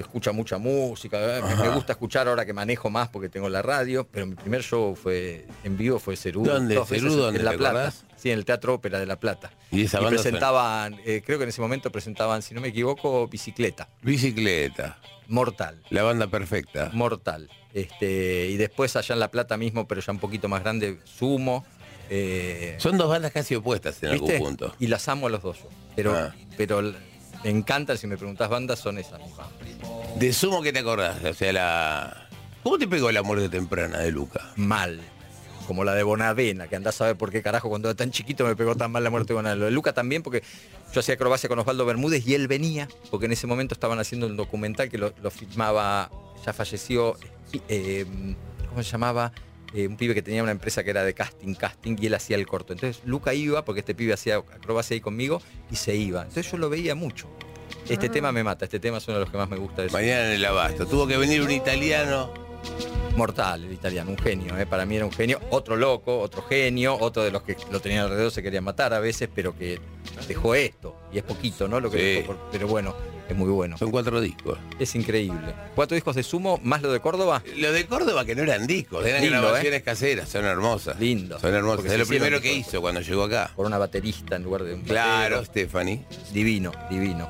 Speaker 4: escucha mucha música. ¿eh? Me, me gusta escuchar ahora que manejo más porque tengo la radio, pero mi primer show fue en vivo fue Cerú.
Speaker 2: ¿Dónde?
Speaker 4: dos
Speaker 2: ¿Cerú
Speaker 4: veces
Speaker 2: dónde,
Speaker 4: En La Plata.
Speaker 2: acordás?
Speaker 4: Sí, en el Teatro Ópera de La Plata.
Speaker 2: Y esa banda
Speaker 4: presentaban, eh, creo que en ese momento presentaban, si no me equivoco, Bicicleta.
Speaker 2: Bicicleta.
Speaker 4: Mortal.
Speaker 2: La banda perfecta.
Speaker 4: Mortal. Este, y después allá en La Plata mismo, pero ya un poquito más grande, Sumo. eh,
Speaker 2: Son dos bandas casi opuestas en
Speaker 4: ¿viste?
Speaker 2: algún punto.
Speaker 4: Y las amo a los dos. Pero,
Speaker 2: Ah.
Speaker 4: pero me encantan, si me preguntás bandas, son esas mismas.
Speaker 2: De sumo que te acordás, o sea, la. ¿Cómo te pegó la muerte temprana de Luca?
Speaker 4: Mal. Como la de Bonavena, que andás a ver por qué carajo cuando era tan chiquito me pegó tan mal la muerte de Bonavena. Lo de Luca también, porque yo hacía acrobacia con Osvaldo Bermúdez y él venía, porque en ese momento estaban haciendo un documental que lo, lo filmaba, ya falleció, eh, ¿cómo se llamaba? Eh, un pibe que tenía una empresa que era de casting, casting, y él hacía el corto. Entonces Luca iba, porque este pibe hacía acrobacia ahí conmigo, y se iba. Entonces yo lo veía mucho. Este tema me mata, este tema es uno de los que más me gusta. de
Speaker 2: Mañana en el abasto. Tuvo que venir un italiano.
Speaker 4: Mortal, el italiano, un genio, ¿eh? para mí era un genio, otro loco, otro genio, otro de los que lo tenían alrededor se querían matar a veces, pero que dejó esto, y es poquito, ¿no? Lo que
Speaker 2: Sí.
Speaker 4: dejó por- pero bueno, es muy bueno.
Speaker 2: Son cuatro discos.
Speaker 4: Es increíble. Cuatro discos de sumo, más lo de Córdoba,
Speaker 2: Lo de Córdoba que no eran discos, eran
Speaker 4: Lindo,
Speaker 2: grabaciones caseras, son hermosas.
Speaker 4: Lindo.
Speaker 2: Son hermosas.
Speaker 4: Porque
Speaker 2: Es lo primero que hizo cuando llegó acá.
Speaker 4: por una baterista en lugar de un
Speaker 2: Claro,
Speaker 4: batero.
Speaker 2: Stephanie.
Speaker 4: Divino, divino.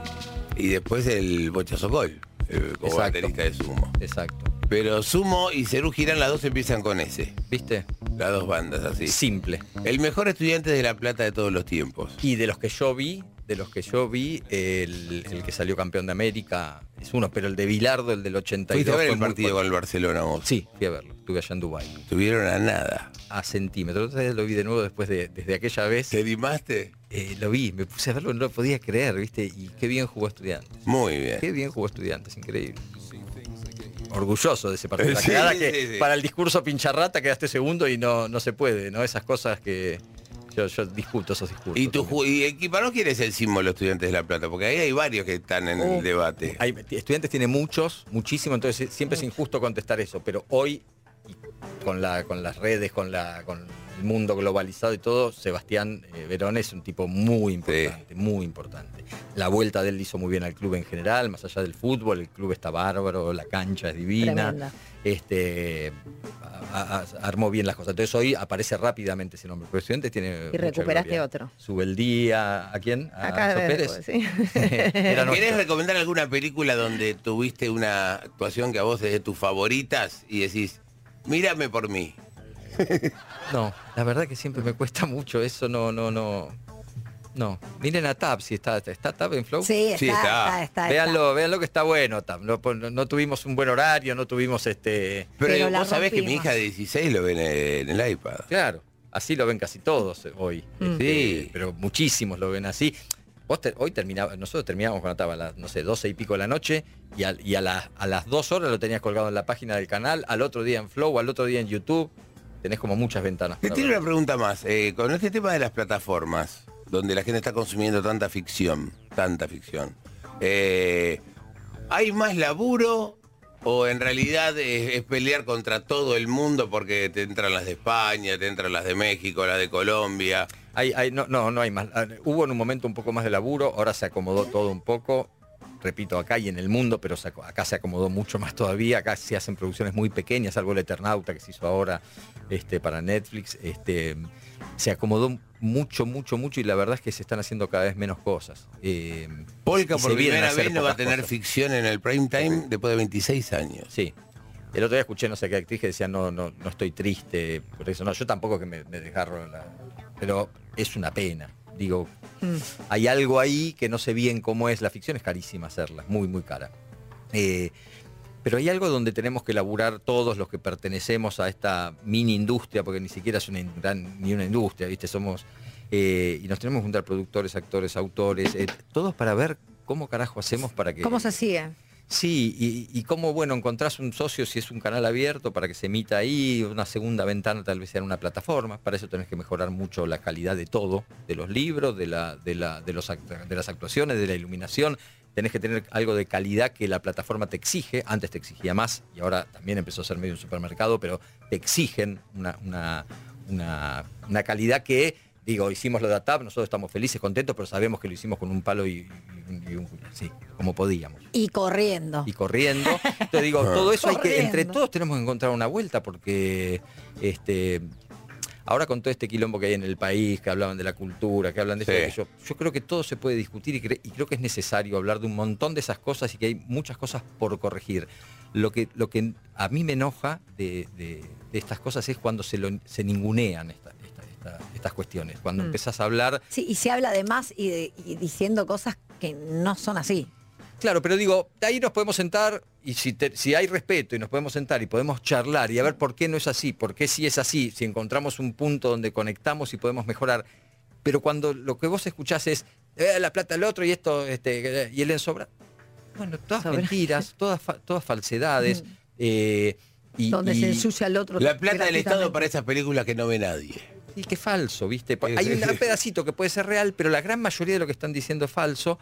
Speaker 2: Y después el Bochazo Col, eh, como
Speaker 4: Exacto.
Speaker 2: baterista de Sumo.
Speaker 4: Exacto.
Speaker 2: Pero Sumo y Cerú Girán, las dos empiezan con ese.
Speaker 4: ¿Viste?
Speaker 2: Las dos bandas así.
Speaker 4: Simple.
Speaker 2: El mejor estudiante de La Plata de todos los tiempos.
Speaker 4: Y de los que yo vi, de los que yo vi, el, el que salió campeón de América es uno, pero el de Bilardo, el del 82.
Speaker 2: Fuiste a ver el partido con el Barcelona vos.
Speaker 4: Sí, fui a verlo. Estuve allá en Dubái.
Speaker 2: Estuvieron a nada.
Speaker 4: a centímetros. Entonces lo vi de nuevo después de desde aquella vez.
Speaker 2: ¿Te animaste?
Speaker 4: eh, lo vi, me puse a verlo, no lo podía creer, ¿viste? Y qué bien jugó estudiantes.
Speaker 2: Muy bien.
Speaker 4: Qué bien jugó estudiantes, increíble. Orgulloso de ese partido. La
Speaker 2: Sí,
Speaker 4: cagada
Speaker 2: sí,
Speaker 4: que
Speaker 2: sí.
Speaker 4: para el discurso pincharrata quedaste segundo y no, no se puede, ¿no? Esas cosas que yo, yo discuto esos discursos.
Speaker 2: ¿Y tu y Equiparó quién es el símbolo de estudiantes de La Plata? Porque ahí hay varios que están en
Speaker 4: Oh.
Speaker 2: el debate.
Speaker 4: Hay, estudiantes tiene muchos, muchísimo, entonces siempre es injusto contestar eso, pero hoy con la con las redes, con la con el mundo globalizado y todo, Sebastián eh, Verón es un tipo muy importante, muy importante. La vuelta de él hizo muy bien al club en general, más allá del fútbol, el club está bárbaro, la cancha es divina.
Speaker 5: Tremenda.
Speaker 4: Este a- a- armó bien las cosas. Entonces hoy aparece rápidamente ese nombre. Pero estudiantes tiene.
Speaker 5: Y recuperaste otro.
Speaker 4: Sube el día. ¿A quién? ¿A
Speaker 5: Acá de-
Speaker 4: Pérez?
Speaker 5: sí.
Speaker 2: ¿Querés recomendar alguna película donde tuviste una actuación que a vos es de tus favoritas y decís, mírame por mí?
Speaker 4: No, la verdad que siempre me cuesta mucho eso, no, no, no. No, miren a Tab, si está, está Tab en Flow.
Speaker 3: Sí, está,
Speaker 2: Sí, está.
Speaker 3: está, está,
Speaker 4: Véanlo, véanlo que está bueno, Tab. No, no- no tuvimos un buen horario, no tuvimos este.
Speaker 2: Pero,
Speaker 3: Pero
Speaker 2: vos sabés que mi hija de 16 lo ven en el iPad.
Speaker 4: Claro, así lo ven casi todos eh, hoy.
Speaker 3: Mm.
Speaker 4: Este,
Speaker 2: Sí.
Speaker 4: Pero muchísimos lo ven así. Vos te- hoy terminaba, nosotros terminábamos cuando estaba a las, no sé, 12 y pico de la noche y, y a, las- a las dos horas lo tenías colgado en la página del canal, al otro día en Flow, al otro día en YouTube. Tenés como muchas ventanas.
Speaker 2: Te
Speaker 4: ver.
Speaker 2: una pregunta más. Eh, con este tema de las plataformas, donde la gente está consumiendo tanta ficción, tanta ficción, eh, ¿hay más laburo o en realidad es, es pelear contra todo el mundo porque te entran las de España, te entran las de México, las de Colombia?
Speaker 4: Hay- hay- no, no, no hay más. Ah, Hubo en un momento un poco más de laburo, ahora se acomodó todo un poco. Repito, acá y en el mundo, pero acá se acomodó mucho más todavía. Acá se hacen producciones muy pequeñas, algo el Eternauta que se hizo ahora este, para Netflix. Este, se acomodó mucho, mucho, mucho y la verdad es que se están haciendo cada vez menos cosas. Eh,
Speaker 2: Polka por primera vez no va a tener
Speaker 4: cosas.
Speaker 2: ficción en el prime time después de 26 años.
Speaker 4: Sí. El otro día escuché no sé qué actriz que decía, no, no, no estoy triste por eso. No, yo tampoco que me, me desgarro la... Pero es una pena. Digo, hay algo ahí que no sé bien cómo es. La ficción es carísima hacerla, muy, muy cara. Eh, pero hay algo donde tenemos que laburar todos los que pertenecemos a esta mini industria, porque ni siquiera es una gran- ni una industria, ¿viste? Somos. eh, y nos tenemos que juntar productores, actores, autores, eh, todos para ver cómo carajo hacemos para que.
Speaker 3: ¿Cómo se sigue?
Speaker 4: Sí, y, cómo, bueno, encontrás un socio si es un canal abierto para que se emita ahí, una segunda ventana tal vez sea en una plataforma. Para eso tenés que mejorar mucho la calidad de todo, de los libros, de, la, de, la, de, los de las actuaciones, de la iluminación. Tenés que tener algo de calidad que la plataforma te exige. Antes te exigía más y ahora también empezó a ser medio un supermercado, pero te exigen una, una, una calidad que, digo, hicimos lo de ATAP, nosotros estamos felices, contentos, pero sabemos que lo hicimos con un palo y, y- y un, sí, como podíamos
Speaker 3: Y corriendo.
Speaker 4: y corriendo. Entonces digo, todo eso hay que, entre todos tenemos que encontrar una vuelta porque este ahora con todo este quilombo que hay en el país, que hablaban de la cultura, que hablan de
Speaker 2: Sí.
Speaker 4: aquello, yo creo que todo se puede discutir y, cre- y creo que es necesario hablar de un montón de esas cosas y que hay muchas cosas por corregir. Lo que, lo que a mí me enoja de, de- de estas cosas es cuando se, lo- se ningunean esta- esta- esta- estas cuestiones. Cuando
Speaker 3: Mm.
Speaker 4: empezás a hablar
Speaker 3: Sí, y se habla de más y, de- y diciendo cosas que no son así.
Speaker 4: Claro, pero digo, ahí nos podemos sentar y si, te- si hay respeto y nos podemos sentar y podemos charlar y a ver por qué no es así, por qué sí es así, si encontramos un punto donde conectamos y podemos mejorar. Pero cuando lo que vos escuchás es "Eh, la plata del otro y esto, este, y él en sobra. Bueno, todas
Speaker 3: Sobra.
Speaker 4: mentiras, todas, fa- todas falsedades. eh, y,
Speaker 3: donde
Speaker 4: y-
Speaker 3: se ensucia el otro.
Speaker 2: La plata del Estado para esas películas que no ve nadie.
Speaker 4: Y qué falso, ¿viste? Hay un pedacito que puede ser real, pero la gran mayoría de lo que están diciendo es falso.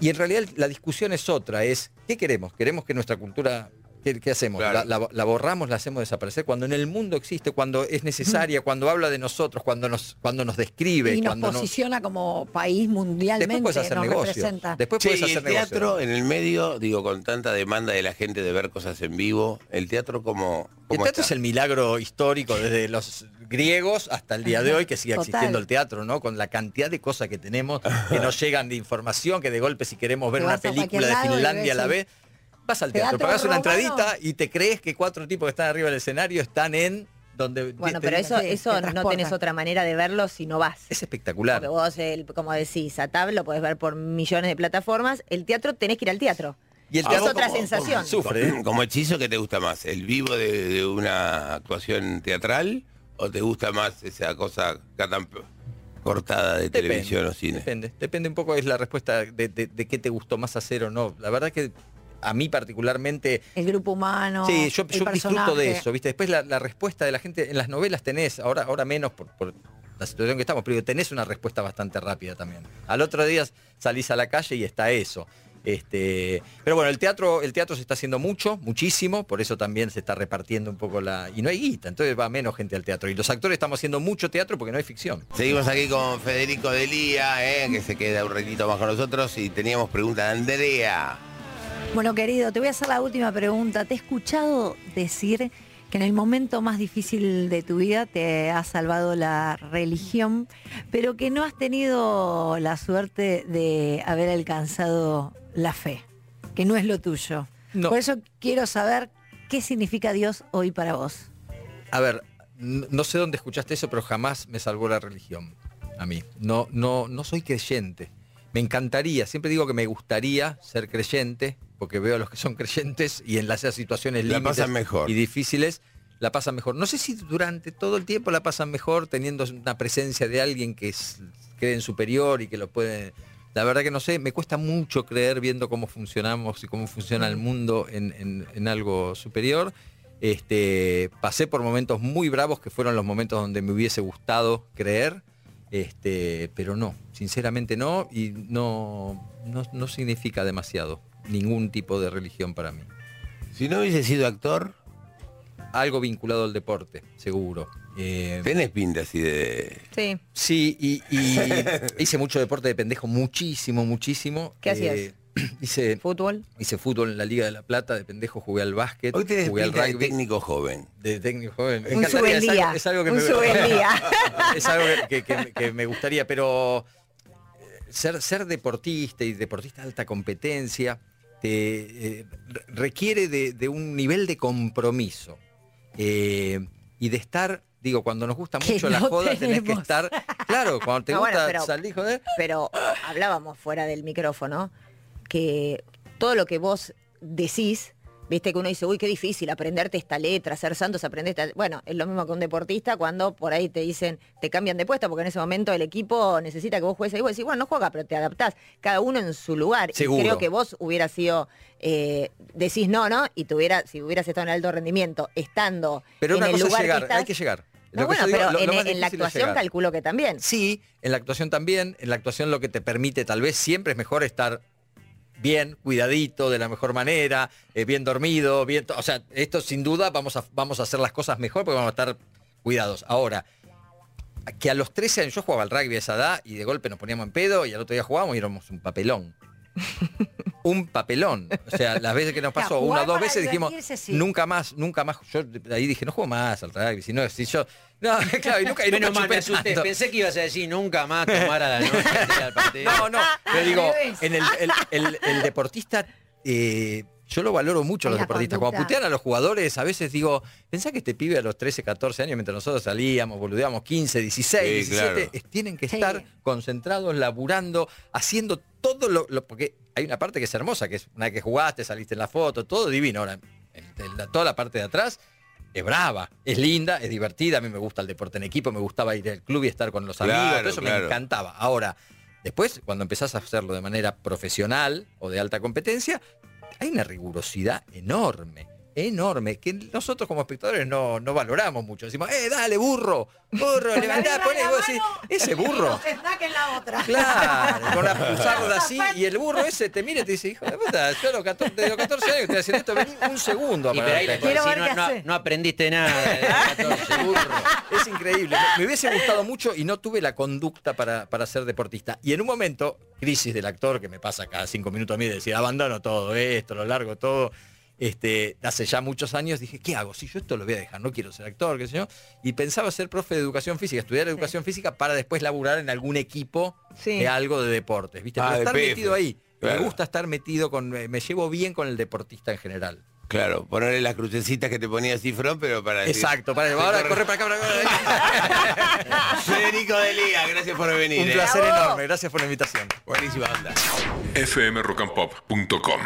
Speaker 4: Y en realidad la discusión es otra, es ¿qué queremos? ¿Queremos que nuestra cultura, qué, qué hacemos?
Speaker 2: Claro.
Speaker 4: La, la- la borramos, la hacemos desaparecer? Cuando en el mundo existe, cuando es necesaria, cuando habla de nosotros, cuando nos, cuando nos describe,
Speaker 3: Y nos
Speaker 4: cuando nos...
Speaker 3: posiciona como país mundialmente.
Speaker 4: Después puedes hacer
Speaker 3: nos
Speaker 4: negocio.
Speaker 3: representa.
Speaker 4: Después puedes hacer
Speaker 2: el
Speaker 4: negocio.
Speaker 2: teatro en el medio, digo, con tanta demanda de la gente de ver cosas en vivo, el teatro como...
Speaker 4: El teatro es el milagro histórico desde los griegos hasta el día de hoy que sigue
Speaker 3: Total.
Speaker 4: existiendo el teatro, ¿no? Con la cantidad de cosas que tenemos, que nos llegan de información, que de golpe si queremos ver una película de Finlandia a la vez, vas al teatro,
Speaker 3: Teatro
Speaker 4: pagas una
Speaker 3: romano.
Speaker 4: entradita y te crees que cuatro tipos que están arriba del escenario están en donde...
Speaker 5: Bueno, pero eso, eso no tenés otra manera de verlo si no vas.
Speaker 4: Es espectacular.
Speaker 5: Porque vos, el- como decís, a Tab lo podés ver por millones de plataformas. El teatro tenés que ir al teatro.
Speaker 4: Y el
Speaker 5: es
Speaker 4: teatro
Speaker 5: otra
Speaker 2: como-
Speaker 5: sensación.
Speaker 4: Sufre, ¿eh?
Speaker 2: Como hechizo, ¿qué te gusta más? ¿El vivo de, de una actuación teatral o te gusta más esa cosa tan cortada de
Speaker 4: Depende,
Speaker 2: televisión o cine?
Speaker 4: Depende, depende un poco, es la respuesta de, de- de qué te gustó más hacer o no. La verdad que a mí particularmente
Speaker 3: El grupo humano.
Speaker 4: Sí, yo,
Speaker 3: el
Speaker 4: yo disfruto de eso, ¿viste? Después la, la respuesta de la gente, en las novelas tenés, ahora, ahora menos por, por la situación que estamos, pero tenés una respuesta bastante rápida también. Al otro día salís a la calle y está eso. Este, pero bueno, el teatro, el teatro se está haciendo mucho, muchísimo, por eso también se está repartiendo un poco la. Y no hay guita, entonces va menos gente al teatro. Y los actores estamos haciendo mucho teatro porque no hay ficción.
Speaker 2: Seguimos aquí con Federico Delía, eh, que se queda un ratito más con nosotros y teníamos pregunta de Andrea.
Speaker 3: Bueno, querido, te voy a hacer la última pregunta. Te he escuchado decir que en el momento más difícil de tu vida te ha salvado la religión, pero que no has tenido la suerte de haber alcanzado la fe, que no es lo tuyo.
Speaker 4: No.
Speaker 3: Por eso quiero saber qué significa Dios hoy para vos.
Speaker 4: A ver, no sé dónde escuchaste eso, pero jamás me salvó la religión. A mí. No, no, no soy creyente. Me encantaría, siempre digo que me gustaría ser creyente, porque veo a los que son creyentes y en las situaciones
Speaker 2: La
Speaker 4: límites
Speaker 2: pasan mejor.
Speaker 4: y difíciles la pasan mejor. No sé si durante todo el tiempo la pasan mejor teniendo una presencia de alguien que es, cree en superior y que lo puede... La verdad que no sé, me cuesta mucho creer viendo cómo funcionamos y cómo funciona el mundo en, en- en algo superior. Este, pasé por momentos muy bravos que fueron los momentos donde me hubiese gustado creer, este, pero no, sinceramente no, y no, no, no significa demasiado ningún tipo de religión para mí.
Speaker 2: Si no hubiese sido actor,
Speaker 4: Algo vinculado al deporte, seguro. Eh,
Speaker 2: tenés pinta así de...
Speaker 5: Sí.
Speaker 4: Sí, y, y hice mucho deporte de pendejo, muchísimo, muchísimo.
Speaker 5: ¿Qué hacías?
Speaker 4: Eh, hice,
Speaker 5: Fútbol.
Speaker 4: hice fútbol en la Liga de la Plata, de pendejo jugué al básquet,
Speaker 2: Hoy tenés
Speaker 4: jugué al
Speaker 2: pinta de
Speaker 4: rugby.
Speaker 2: técnico joven.
Speaker 4: De técnico joven. Me
Speaker 5: Un
Speaker 4: encantaría, es algo-
Speaker 5: subeldía.
Speaker 4: Es algo que
Speaker 5: Un
Speaker 4: me es algo que, que- que me gustaría, pero eh, ser, ser deportista y deportista de alta competencia eh, re- requiere de, de un nivel de compromiso eh, y de estar, digo, cuando nos gusta mucho la
Speaker 3: no
Speaker 4: joda, tenés que estar, claro, cuando te
Speaker 5: No, bueno,
Speaker 4: gusta
Speaker 5: pero-
Speaker 4: salir, joder,
Speaker 5: Pero hablábamos fuera del micrófono que todo lo que vos decís, viste que uno dice, uy, qué difícil aprenderte esta letra, ser santos, aprender esta... Bueno, es lo mismo que un deportista cuando por ahí te dicen, te cambian de puesto, porque en ese momento el equipo necesita que vos juegues ahí, vos decís, bueno, no juega, pero te adaptás, cada uno en su lugar.
Speaker 4: Seguro.
Speaker 5: Y creo que vos hubieras sido, eh, decís no, ¿no? Y tuviera, si hubieras estado en alto rendimiento, estando
Speaker 4: pero
Speaker 5: en
Speaker 4: una
Speaker 5: el
Speaker 4: cosa es
Speaker 5: lugar
Speaker 4: llegar,
Speaker 5: que estás...
Speaker 4: hay que llegar.
Speaker 5: No, bueno,
Speaker 4: digo,
Speaker 5: pero
Speaker 4: lo-
Speaker 5: en, la
Speaker 4: es
Speaker 5: actuación
Speaker 4: llegar.
Speaker 5: calculo que también.
Speaker 4: Sí, en la actuación también. En la actuación lo que te permite, tal vez siempre es mejor estar bien, cuidadito, de la mejor manera, eh, bien dormido, bien. O sea, esto sin duda vamos a, vamos a hacer las cosas mejor porque vamos a estar cuidados. Ahora, que a los 13 años yo jugaba al rugby a esa edad y de golpe nos poníamos en pedo y al otro día jugábamos y éramos un papelón. un papelón. O sea, las veces que nos pasó, una o dos veces dijimos,
Speaker 3: sí.
Speaker 4: nunca más, nunca más. Yo de ahí dije, no juego más al rugby. Si no, si yo. No, claro, y nunca, y
Speaker 6: Menos
Speaker 4: nunca
Speaker 6: mal, me
Speaker 4: chupé
Speaker 6: asusté.
Speaker 4: tanto.
Speaker 6: Pensé que ibas a decir nunca más tomar a la noche del partido.
Speaker 4: No, no, pero
Speaker 3: Al
Speaker 4: digo, en el, el- el- el deportista, eh, yo lo valoro mucho a los deportistas.
Speaker 3: conducta.
Speaker 4: Cuando putean a los jugadores, a veces digo, pensá que este pibe a los 13, 14 años, mientras nosotros salíamos, boludeábamos 15, 16,
Speaker 2: Sí,
Speaker 4: 17,
Speaker 2: claro.
Speaker 4: es- tienen que
Speaker 3: Sí.
Speaker 4: estar concentrados, laburando, haciendo todo lo, lo- Porque hay una parte que es hermosa, que es una vez que jugaste, saliste en la foto, todo divino. Ahora, en la- toda la parte de atrás es brava, es linda, es divertida. A mí me gusta el deporte en equipo, me gustaba ir al club y estar con los amigos, todo eso me encantaba. Ahora, después, cuando empezás a hacerlo de manera profesional o de alta competencia, hay una rigurosidad enorme, enorme, que nosotros como espectadores no, no valoramos mucho. Decimos, eh, dale, burro, burro, levantá, poné, vos decís, ese burro.
Speaker 3: En la otra.
Speaker 4: Claro, con la pulsarda así, y el burro ese te mira y te dice, hijo de puta, yo a los 14, de los 14 años que estoy haciendo esto, vení un segundo a
Speaker 6: Y pero ahí
Speaker 4: pararte".
Speaker 6: le
Speaker 3: Quiero ver qué
Speaker 6: no, no-
Speaker 3: hace.
Speaker 6: no aprendiste nada. de los 14, burro.
Speaker 4: Es increíble. Me hubiese gustado mucho y no tuve la conducta para, para ser deportista. Y en un momento, crisis del actor, que me pasa cada cinco minutos a mí de decir, abandono todo esto, lo largo todo. Este, hace ya muchos años dije, ¿qué hago? Si yo esto lo voy a dejar, no quiero ser actor, qué sé yo. Y pensaba ser profe de educación física, estudiar educación física para después laburar en algún equipo
Speaker 5: Sí.
Speaker 4: de algo de deportes, ¿viste?
Speaker 2: Ah,
Speaker 4: Pero
Speaker 2: de
Speaker 4: estar
Speaker 2: PF.
Speaker 4: metido ahí.
Speaker 2: Claro.
Speaker 4: Me gusta estar metido con, me me llevo bien con el deportista en general.
Speaker 2: Claro, ponerle las crucecitas que te ponía Cifrón, pero para decir-
Speaker 4: Exacto, para, ahora corre para acá, para acá.
Speaker 2: Federico de Lía, gracias por venir.
Speaker 4: Un
Speaker 2: eh.
Speaker 4: placer enorme, gracias por la invitación.
Speaker 2: Buenísima onda.
Speaker 1: fmrockandpop.com